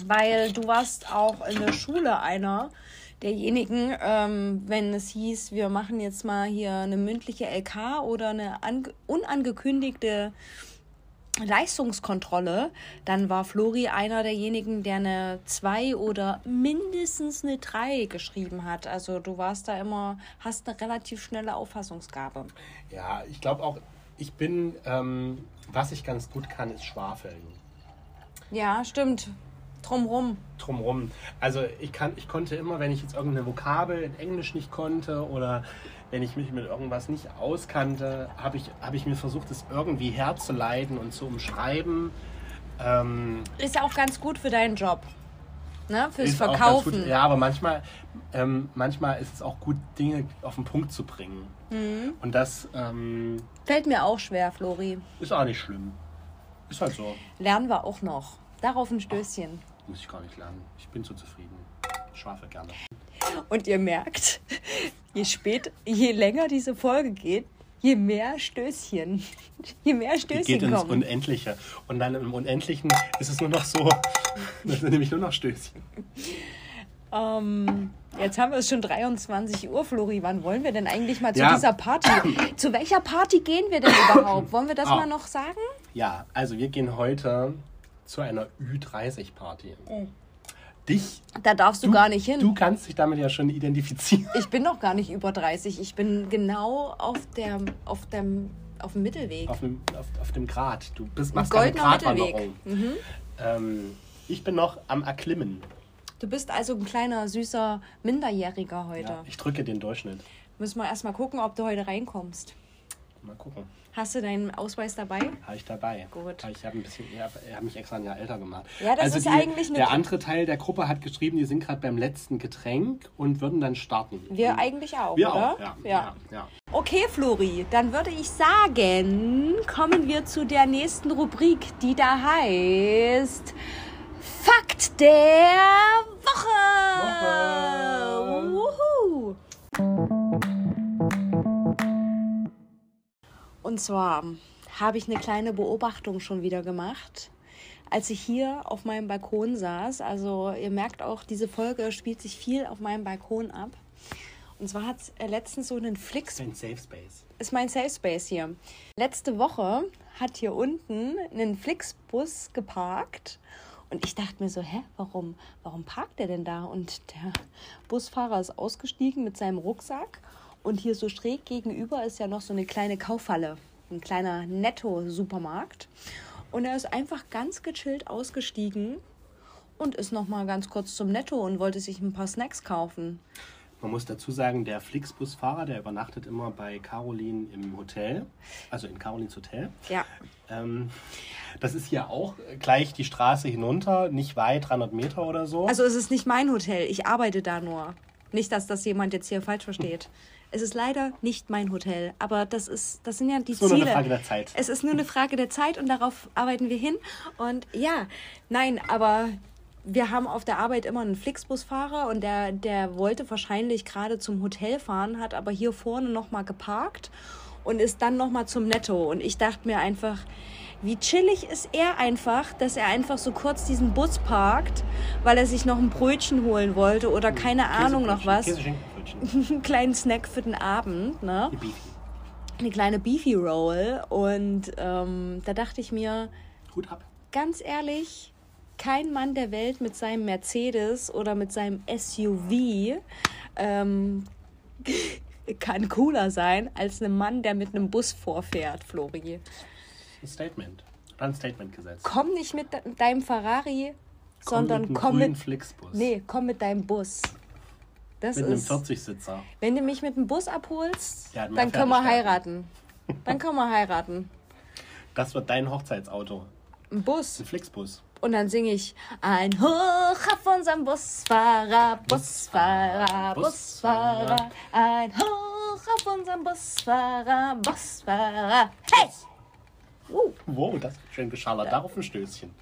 weil du warst auch in der Schule einer derjenigen, ähm, wenn es hieß, wir machen jetzt mal hier eine mündliche LK oder eine ange unangekündigte Leistungskontrolle, dann war Flori einer derjenigen, der eine 2 oder mindestens eine 3 geschrieben hat. Also du warst da immer, hast eine relativ schnelle Auffassungsgabe. Ja, ich glaube auch, ich bin, ähm, was ich ganz gut kann, ist Schwafeln. Ja, stimmt. Drumrum. drumrum. Also ich kann, ich konnte immer, wenn ich jetzt irgendeine Vokabel in Englisch nicht konnte oder wenn ich mich mit irgendwas nicht auskannte, habe ich, hab ich mir versucht, es irgendwie herzuleiten und zu umschreiben. Ähm, Ist auch ganz gut für deinen Job. Ne? Fürs Verkaufen. Ja, aber manchmal, ähm, manchmal ist es auch gut, Dinge auf den Punkt zu bringen. Mhm. Und das ähm, Fällt mir auch schwer, Flori. ist auch nicht schlimm. Ist halt so. Lernen wir auch noch. Darauf ein Stößchen. Muss ich gar nicht lernen. Ich bin so zufrieden. Ich schwafel gerne. Und ihr merkt, je spät, je länger diese Folge geht, je mehr Stößchen, je mehr Die geht Stößchen ins kommen. Unendliche. Und dann im Unendlichen ist es nur noch so. Das sind nämlich nur noch Stößchen. Ähm, jetzt haben wir es schon 23 Uhr, Flori. Wann wollen wir denn eigentlich mal zu Ja. dieser Party? Zu welcher Party gehen wir denn überhaupt? Wollen wir das Ah. mal noch sagen? Ja, also wir gehen heute zu einer Ü30-Party. Oh. Dich, Da darfst du, gar nicht hin. du kannst dich damit ja schon identifizieren. Ich bin noch gar nicht über 30. Ich bin genau auf, der, auf, dem, auf dem Mittelweg. Auf dem, auf, auf dem Grad. Du bist, machst eine goldener Gratwanderung. Mittelweg. Mhm. Ähm, ich bin noch am Erklimmen. Du bist also ein kleiner, süßer Minderjähriger heute. Ja, ich drücke den Durchschnitt. Müssen wir erstmal gucken, ob du heute reinkommst. Mal gucken. Hast du deinen Ausweis dabei? Habe ich dabei. Gut. Ich habe ein bisschen, ich mich extra ein Jahr älter gemacht. Ja, das also ist die, eigentlich eine Der andere Teil der Gruppe hat geschrieben, die sind gerade beim letzten Getränk und würden dann starten. Wir Und eigentlich auch, wir oder? auch, ja, ja. ja. ja. Okay, Flori, dann würde ich sagen, kommen wir zu der nächsten Rubrik, die da heißt Fakt der Woche. Und zwar habe ich eine kleine Beobachtung schon wieder gemacht, als ich hier auf meinem Balkon saß. Also ihr merkt auch, diese Folge spielt sich viel auf meinem Balkon ab. Und zwar hat es letztens so einen Flix Ein Safe Space. ist mein Safe Space hier. Letzte Woche hat hier unten ein Flixbus geparkt und ich dachte mir so, hä, warum, warum parkt der denn da? Und der Busfahrer ist ausgestiegen mit seinem Rucksack und hier so schräg gegenüber ist ja noch so eine kleine Kaufhalle, ein kleiner Netto-Supermarkt. Und er ist einfach ganz gechillt ausgestiegen und ist noch mal ganz kurz zum Netto und wollte sich ein paar Snacks kaufen. Man muss dazu sagen, der Flixbus-Fahrer, der übernachtet immer bei Caroline im Hotel, also in Carolins Hotel. Ja. Ähm, das ist hier auch gleich die Straße hinunter, nicht weit, 300 Meter oder so. Also es ist nicht mein Hotel, ich arbeite da nur. Nicht, dass das jemand jetzt hier falsch versteht. Es ist leider nicht mein Hotel, aber das ist, das sind ja die ist nur Ziele. eine Frage der Zeit. Es ist nur eine Frage der Zeit und darauf arbeiten wir hin. Und ja, nein, aber wir haben auf der Arbeit immer einen Flixbusfahrer und der, der wollte wahrscheinlich gerade zum Hotel fahren, hat aber hier vorne nochmal geparkt und ist dann nochmal zum Netto. Und ich dachte mir einfach, wie chillig ist er einfach, dass er einfach so kurz diesen Bus parkt, weil er sich noch ein Brötchen holen wollte oder keine Ahnung noch was. Käseschinkenbrötchen. Einen kleinen Snack für den Abend, ne? Die Beefy. Eine kleine Beefy Roll. Und ähm, da dachte ich mir, Hut ab. ganz ehrlich, kein Mann der Welt mit seinem Mercedes oder mit seinem SUV ähm, kann cooler sein als ein Mann, der mit einem Bus vorfährt, Flori. Ein Statement. Ein Statement gesetzt. Komm nicht mit de deinem Ferrari, Komm sondern mit einem komm mit, Flixbus. nee, komm mit deinem Bus. Das Mit einem ist, 40-Sitzer. wenn du mich mit dem Bus abholst, dann können wir heiraten. Dann können wir heiraten. Das wird dein Hochzeitsauto. Ein Bus. Ein Flixbus. Und dann singe ich ein Hoch auf unseren Busfahrer, Busfahrer, Busfahrer. Ein Hoch auf unseren Busfahrer, Busfahrer. Hey! Uh, Wow, das ist schön geschallert. Darauf ein Stößchen.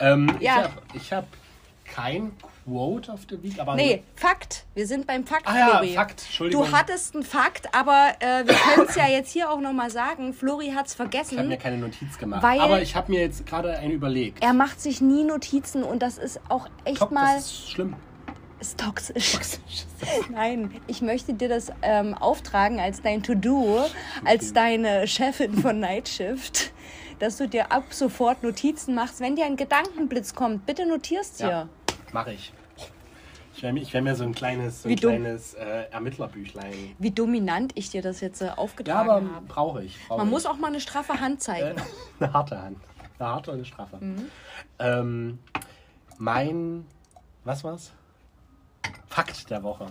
Ähm, Ja. Ich habe hab kein Quote auf der Week, aber. nee, Fakt. Wir sind beim Fakt, Ah ja, Flori. Fakt. Entschuldigung. Du hattest einen Fakt, aber äh, wir können es ja jetzt hier auch nochmal sagen. Flori hat es Ich habe vergessen. mir keine Notiz gemacht. Weil- aber ich habe mir jetzt gerade einen überlegt. Er macht sich nie Notizen und das ist auch echt Top, mal das ist schlimm. ist toxisch. Nein, ich möchte dir das ähm, auftragen als dein To-Do, als deine Chefin von Nightshift, dass du dir ab sofort Notizen machst. Wenn dir ein Gedankenblitz kommt, bitte notierst dir. Ja, mache ich. Ich werde mir, werd mir so ein kleines, so ein kleines äh, Ermittlerbüchlein. Wie dominant ich dir das jetzt äh, Ja, aufgetragen aber habe. brauche ich. Brauche Man ich. muss auch mal eine straffe Hand zeigen. Äh, eine harte Hand. Eine harte und eine straffe. Mhm. Ähm, mein, was war's? Fakt der Woche.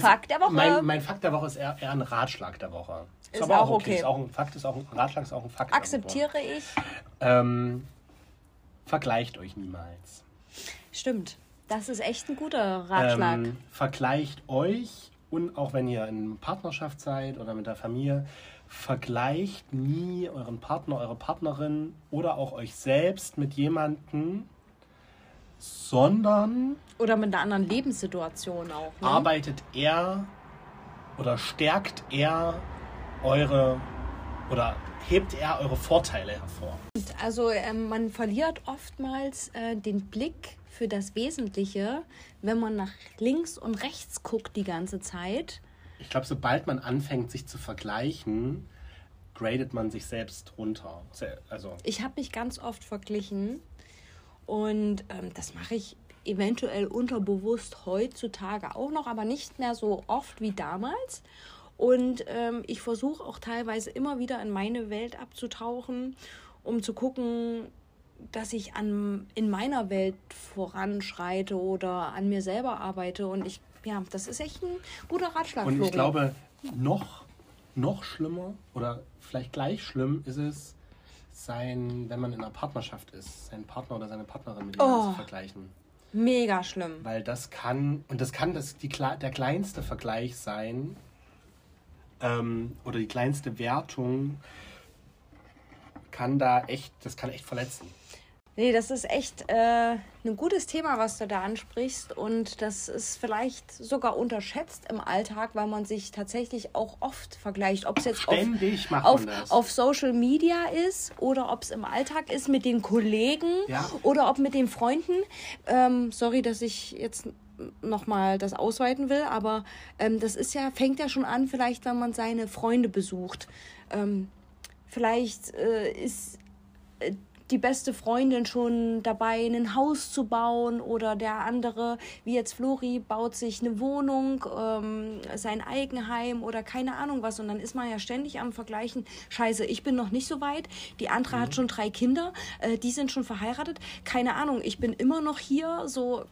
Fakt der Woche. Mein, mein Fakt der Woche ist eher, eher ein Ratschlag der Woche. Ist auch okay. Ist auch ein Fakt ist auch ein Ratschlag ist auch ein Fakt. Akzeptiere ich. Ähm, vergleicht euch niemals. Stimmt. Das ist echt ein guter Ratschlag. Ähm, vergleicht euch und auch wenn ihr in Partnerschaft seid oder mit der Familie, vergleicht nie euren Partner, eure Partnerin oder auch euch selbst mit jemandem, sondern Oder mit einer anderen Lebenssituation auch. Ne? arbeitet er oder stärkt er eure oder hebt er eure Vorteile hervor. Also ähm, man verliert oftmals äh, den Blick für das Wesentliche, wenn man nach links und rechts guckt die ganze Zeit. Ich glaube, sobald man anfängt, sich zu vergleichen, gradet man sich selbst runter. Also Ich habe mich ganz oft verglichen und ähm, das mache ich eventuell unterbewusst heutzutage auch noch, aber nicht mehr so oft wie damals. Und ähm, ich versuche auch teilweise immer wieder in meine Welt abzutauchen, um zu gucken, dass ich an, in meiner Welt voranschreite oder an mir selber arbeite. Und ich, ja, das ist echt ein guter Ratschlag. Und ich glaube, noch, noch schlimmer oder vielleicht gleich schlimm ist es, sein, wenn man in einer Partnerschaft ist, seinen Partner oder seine Partnerin mit jemandem Oh. zu vergleichen. Mega schlimm. Weil das kann, und das kann das, die, der kleinste Vergleich sein, ähm, oder die kleinste Wertung kann da echt, das kann echt verletzen. Nee, das ist echt äh, ein gutes Thema, was du da ansprichst. Und das ist vielleicht sogar unterschätzt im Alltag, weil man sich tatsächlich auch oft vergleicht. Ob es jetzt auf, Ständig auf, das. auf Social Media ist oder ob es im Alltag ist mit den Kollegen Ja. oder ob mit den Freunden. Ähm, sorry, dass ich jetzt nochmal das ausweiten will, aber ähm, das ist ja, fängt ja schon an, vielleicht, wenn man seine Freunde besucht. Ähm, vielleicht äh, ist äh, die beste Freundin schon dabei, ein Haus zu bauen oder der andere, wie jetzt Flori, baut sich eine Wohnung, ähm, sein Eigenheim oder keine Ahnung was. Und dann ist man ja ständig am Vergleichen, scheiße, ich bin noch nicht so weit, die andere mhm. hat schon drei Kinder, äh, die sind schon verheiratet, keine Ahnung, ich bin immer noch hier, so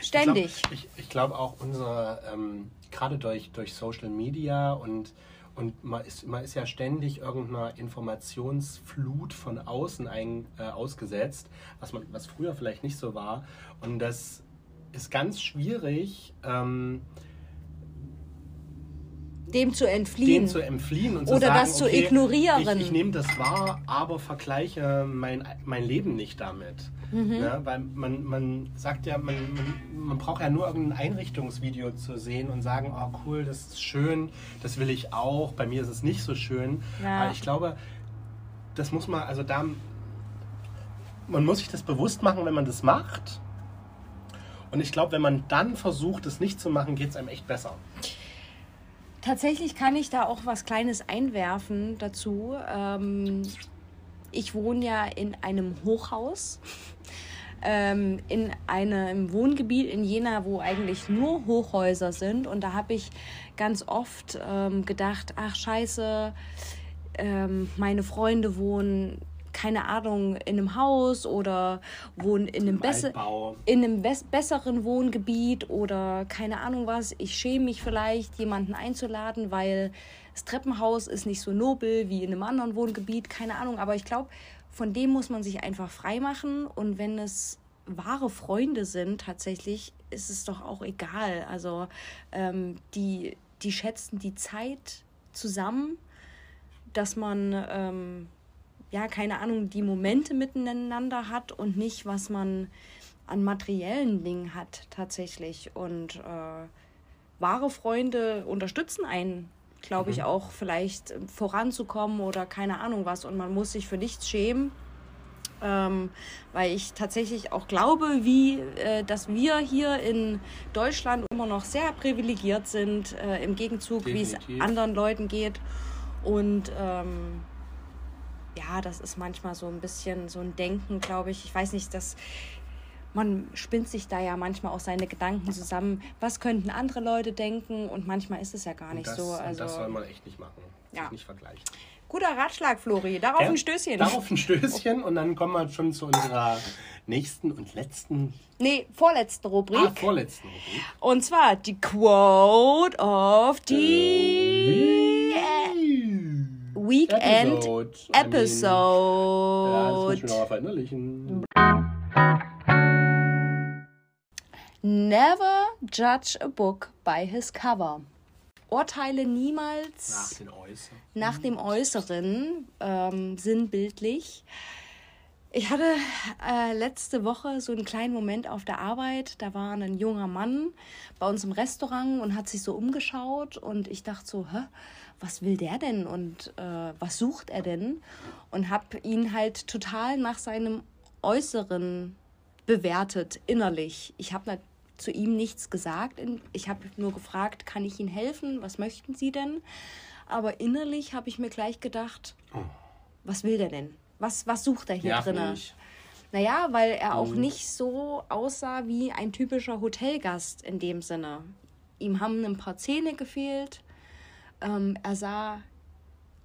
ständig. Ich glaube glaub auch unsere, ähm, gerade durch, durch Social Media und und man ist, man ist ja ständig irgendeiner Informationsflut von außen ein, äh, ausgesetzt, was, man, was früher vielleicht nicht so war. Und das ist ganz schwierig, ähm, dem zu entfliehen. Dem zu entfliehen und zu Oder sagen, das zu ignorieren. Ich, ich nehme das wahr, aber vergleiche mein, mein Leben nicht damit. Mhm. Ja, weil man, man sagt ja, man, man, man, braucht ja nur irgendein Einrichtungsvideo zu sehen und sagen, oh cool, das ist schön, das will ich auch, bei mir ist es nicht so schön. Ja. Aber ich glaube, das muss man, also da, man muss sich das bewusst machen, wenn man das macht. Und ich glaube, wenn man dann versucht, es nicht zu machen, geht es einem echt besser. Tatsächlich kann ich da auch was Kleines einwerfen dazu. Ähm, ich wohne ja in einem Hochhaus, ähm, in einem Wohngebiet in Jena, wo eigentlich nur Hochhäuser sind. Und da habe ich ganz oft ähm, gedacht, ach scheiße, ähm, meine Freunde wohnen keine Ahnung, in einem Haus oder wohnen in einem, besser, in einem besseren Wohngebiet oder keine Ahnung was. Ich schäme mich vielleicht, jemanden einzuladen, weil das Treppenhaus ist nicht so nobel wie in einem anderen Wohngebiet, keine Ahnung. Aber ich glaube, von dem muss man sich einfach frei machen. Und wenn es wahre Freunde sind, tatsächlich, ist es doch auch egal. Also ähm, die, die schätzen die Zeit zusammen, dass man ähm, ja, keine Ahnung, die Momente miteinander hat und nicht, was man an materiellen Dingen hat tatsächlich. Und äh, wahre Freunde unterstützen einen, glaube ich, mhm. auch vielleicht voranzukommen oder keine Ahnung was. Und man muss sich für nichts schämen. Ähm, weil ich tatsächlich auch glaube, wie, äh, dass wir hier in Deutschland immer noch sehr privilegiert sind, äh, im Gegenzug, wie es anderen Leuten geht. Und ähm, ja, das ist manchmal so ein bisschen so ein Denken, glaube ich. Ich weiß nicht, dass man spinnt sich da ja manchmal auch seine Gedanken zusammen. Was könnten andere Leute denken? Und manchmal ist es ja gar nicht das, so. Also, das soll man echt nicht machen. Ja. nicht vergleichen. Guter Ratschlag, Flori. Darauf ja, ein Stößchen. Darauf ein Stößchen und dann kommen wir schon zu unserer nächsten und letzten. Nee, vorletzten Rubrik. Ah, vorletzten Rubrik. Und zwar die Quote of the. Weekend Episode. Episode. Ja, das muss ich mir noch mal verinnerlichen. Never judge a book by his cover. Urteile niemals nach, nach dem Äußeren, ähm, sinnbildlich. Ich hatte äh, letzte Woche so einen kleinen Moment auf der Arbeit. Da war ein junger Mann bei uns im Restaurant und hat sich so umgeschaut. Und ich dachte so, hä, was will der denn und äh, was sucht er denn? Und habe ihn halt total nach seinem Äußeren bewertet, innerlich. Ich habe zu ihm nichts gesagt. Ich habe nur gefragt, kann ich Ihnen helfen? Was möchten Sie denn? Aber innerlich habe ich mir gleich gedacht, oh. was will der denn? Was, was sucht er hier ja, drin? Naja, weil er auch mhm. nicht so aussah wie ein typischer Hotelgast in dem Sinne. Ihm haben ein paar Zähne gefehlt. Ähm, er sah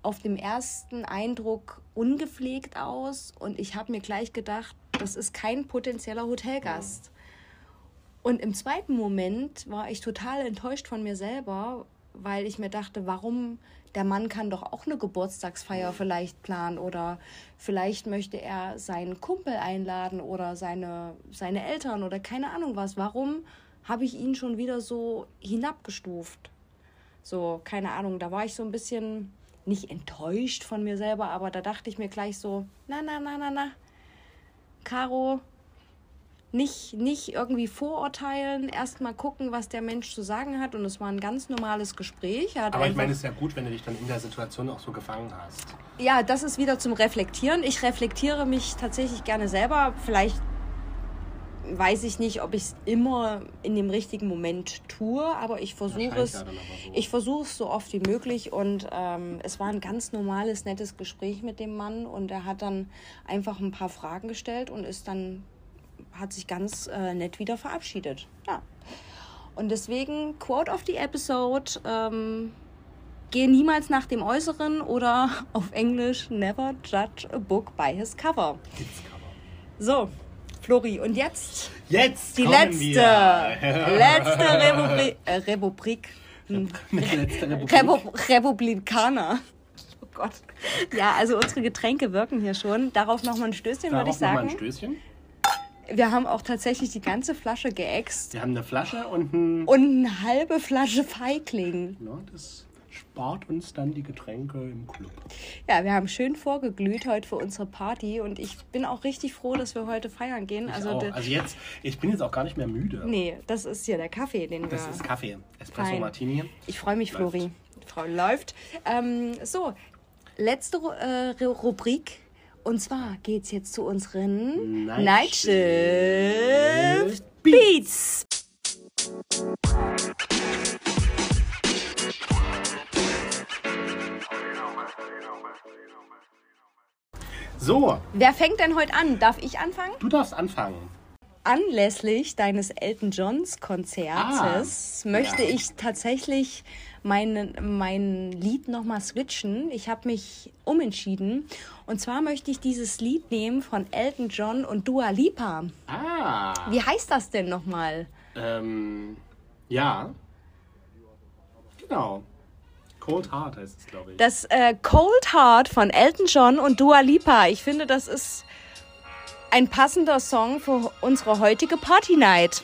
auf dem ersten Eindruck ungepflegt aus und ich habe mir gleich gedacht, das ist kein potenzieller Hotelgast. Und im zweiten Moment war ich total enttäuscht von mir selber, weil ich mir dachte, warum der Mann kann doch auch eine Geburtstagsfeier vielleicht planen oder vielleicht möchte er seinen Kumpel einladen oder seine, seine Eltern oder keine Ahnung was. Warum habe ich ihn schon wieder so hinabgestuft? So, keine Ahnung, da war ich so ein bisschen nicht enttäuscht von mir selber, aber da dachte ich mir gleich so, na, na, na, na, na, Caro, nicht, nicht irgendwie vorurteilen, erstmal gucken, was der Mensch zu sagen hat. Und es war ein ganz normales Gespräch. Aber ich meine, es ist ja gut, wenn du dich dann in der Situation auch so gefangen hast. Ja, das ist wieder zum Reflektieren. Ich reflektiere mich tatsächlich gerne selber. Vielleicht weiß ich nicht, ob ich es immer in dem richtigen Moment tue, aber ich versuche es. so. Ich versuche es so oft wie möglich und ähm, es war ein ganz normales, nettes Gespräch mit dem Mann und er hat dann einfach ein paar Fragen gestellt und ist dann, hat sich ganz äh, nett wieder verabschiedet. Ja. Und deswegen, Quote of the Episode, ähm, gehe niemals nach dem Äußeren oder auf Englisch, never judge a book by his Cover. So, Flori, und jetzt Jetzt die letzte, wir. letzte Republik, äh, Republik, hm, letzte Republik. Repu Republikaner. Oh Gott. Ja, also unsere Getränke wirken hier schon. Darauf nochmal ein Stößchen, würde ich Darauf noch mal ein sagen. Stößchen. Wir haben auch tatsächlich die ganze Flasche geäxt Wir haben eine Flasche und ein. und eine halbe Flasche Feigling. Ja, das spart uns dann die Getränke im Club. Ja, wir haben schön vorgeglüht heute für unsere Party und ich bin auch richtig froh, dass wir heute feiern gehen. Ich Also, also jetzt, ich bin jetzt auch gar nicht mehr müde. nee, das ist hier der Kaffee, den Das wir. ist Kaffee. Espresso Fein. Martini. Ich freue mich, Läuft. Flori. Frau läuft. Ähm, so, letzte äh, Ru- Rubrik. Und zwar geht's jetzt zu unseren Night Nightshift Shift Beats. So, Wer fängt denn heute an? Darf ich anfangen? du darfst anfangen. Anlässlich deines Elton Johns Konzertes Ah, möchte ja. ich tatsächlich mein, mein Lied nochmal switchen. Ich habe mich umentschieden. Und zwar möchte ich dieses Lied nehmen von Elton John und Dua Lipa. Ah. Wie heißt das denn nochmal? Ähm, ja. Genau. Cold Heart heißt es, glaube ich. Das äh, Cold Heart von Elton John und Dua Lipa. Ich finde, das ist ein passender Song für unsere heutige Party Night.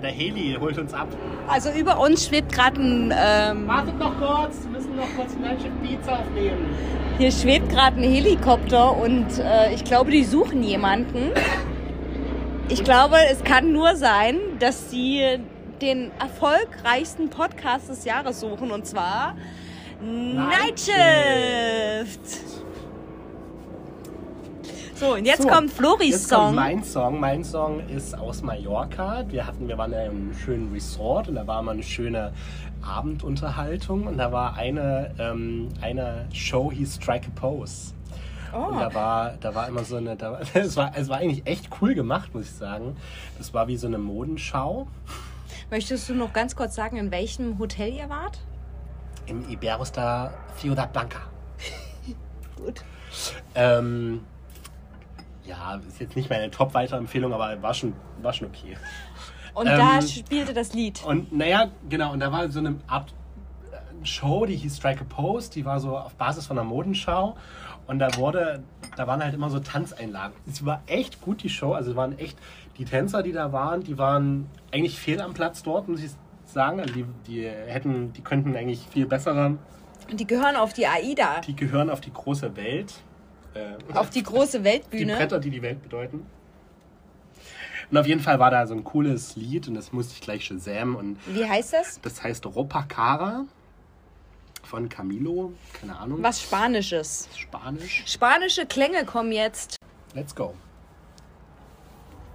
Ja der Heli, holt uns ab. Also über uns schwebt gerade ein ähm, Wartet noch kurz, wir müssen noch kurz Nightshift Beats aufnehmen. Hier schwebt gerade ein Helikopter und äh, ich glaube, die suchen jemanden. Ich glaube, es kann nur sein, dass sie den erfolgreichsten Podcast des Jahres suchen und zwar Nightshift. So, und jetzt So, kommt Floris Jetzt kommt Song. mein Song. Mein Song ist aus Mallorca. Wir hatten, wir waren ja in einem schönen Resort und da war mal eine schöne Abendunterhaltung und da war eine, ähm, eine Show, hieß Strike a Pose. Und da war, da war immer so eine, da, es, war, es war eigentlich echt cool gemacht, muss ich sagen. Das war wie so eine Modenschau Möchtest du noch ganz kurz sagen, in welchem Hotel ihr wart? im Iberostar Ciudad Blanca. Gut. Ähm, ja, ist jetzt nicht meine Top-Weiterempfehlung, aber war schon, war schon okay. Und Ähm, da spielte das Lied. Und naja, genau, und da war so eine Art äh, Show, die hieß Strike a Pose, die war so auf Basis von einer Modenschau. Und da wurde, da waren halt immer so Tanzeinlagen. Es war echt gut, die Show. Also waren echt, die Tänzer, die da waren, die waren eigentlich fehl am Platz dort, muss ich sagen. Also die, die hätten, die könnten eigentlich viel bessere, Die gehören auf die AIDA, die gehören auf die große Welt. Äh, auf die große die Weltbühne. Bretter, die die Welt bedeuten. Und auf jeden Fall war da so ein cooles Lied und das musste ich gleich Shazam und Wie heißt das? Das heißt Ropacara von Camilo. Keine Ahnung. Was Spanisches. Spanisch. Spanische Klänge kommen jetzt. Let's go.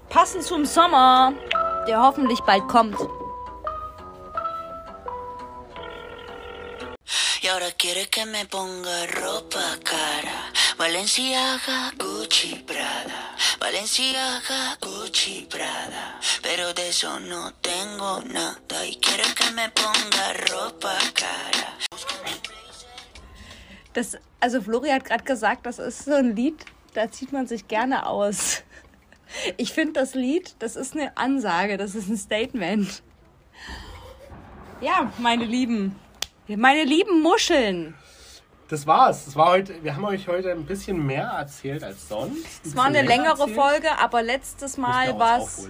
Passend zum Sommer, der hoffentlich bald kommt. Y ahora quiere que me ponga ropa cara. Valenciaga, Gucci, Prada. Valenciaga, Gucci, Prada. Pero de eso no tengo nada. Y quiere que me ponga ropa cara. Das, also Flori hat gerade gesagt, das ist so ein Lied, da zieht man sich gerne aus. Ich finde das Lied, das ist eine Ansage, das ist ein Statement. Ja, meine Lieben, meine lieben Muscheln. Das war's. Das war heute, wir haben euch heute ein bisschen mehr erzählt als sonst. Es war eine längere Folge, aber letztes Mal war es.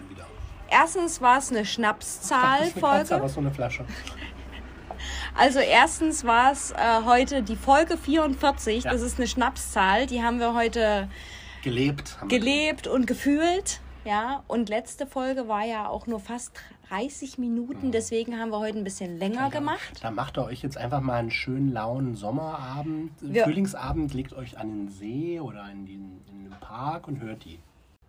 Erstens war es eine Schnapszahl-Folge. aber so eine Flasche. Also erstens war es äh, heute die Folge 44. Ja. Das ist eine Schnapszahl. Die haben wir heute Gelebt. Gelebt und gefühlt. Ja, und letzte Folge war ja auch nur fast 30 Minuten. Deswegen haben wir heute ein bisschen länger gemacht. Da macht ihr euch jetzt einfach mal einen schönen lauen Sommerabend, Wir- Frühlingsabend, legt euch an den See oder in den, in den Park und hört die.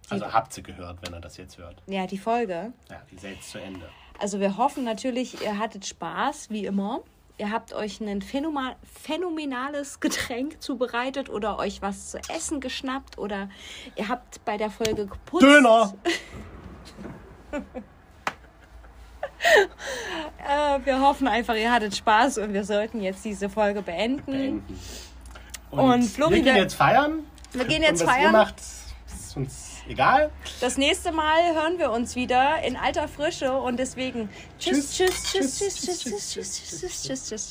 Also habt sie gehört, wenn ihr das jetzt hört. Ja, die Folge. Ja, die ist jetzt zu Ende. Also wir hoffen natürlich, ihr hattet Spaß, wie immer. Ihr habt euch ein phänomenales Getränk zubereitet oder euch was zu essen geschnappt oder ihr habt bei der Folge geputzt. Döner! Äh, wir hoffen einfach, ihr hattet Spaß und wir sollten jetzt diese Folge beenden. Beenden. Und Flori, wir gehen jetzt feiern. Wir gehen jetzt und was ihr feiern. macht, ist uns egal. Das nächste Mal hören wir uns wieder in alter Frische und deswegen tschüss, tschüss, tschüss, tschüss, tschüss, tschüss, tschüss, tschüss, tschüss, tschüss.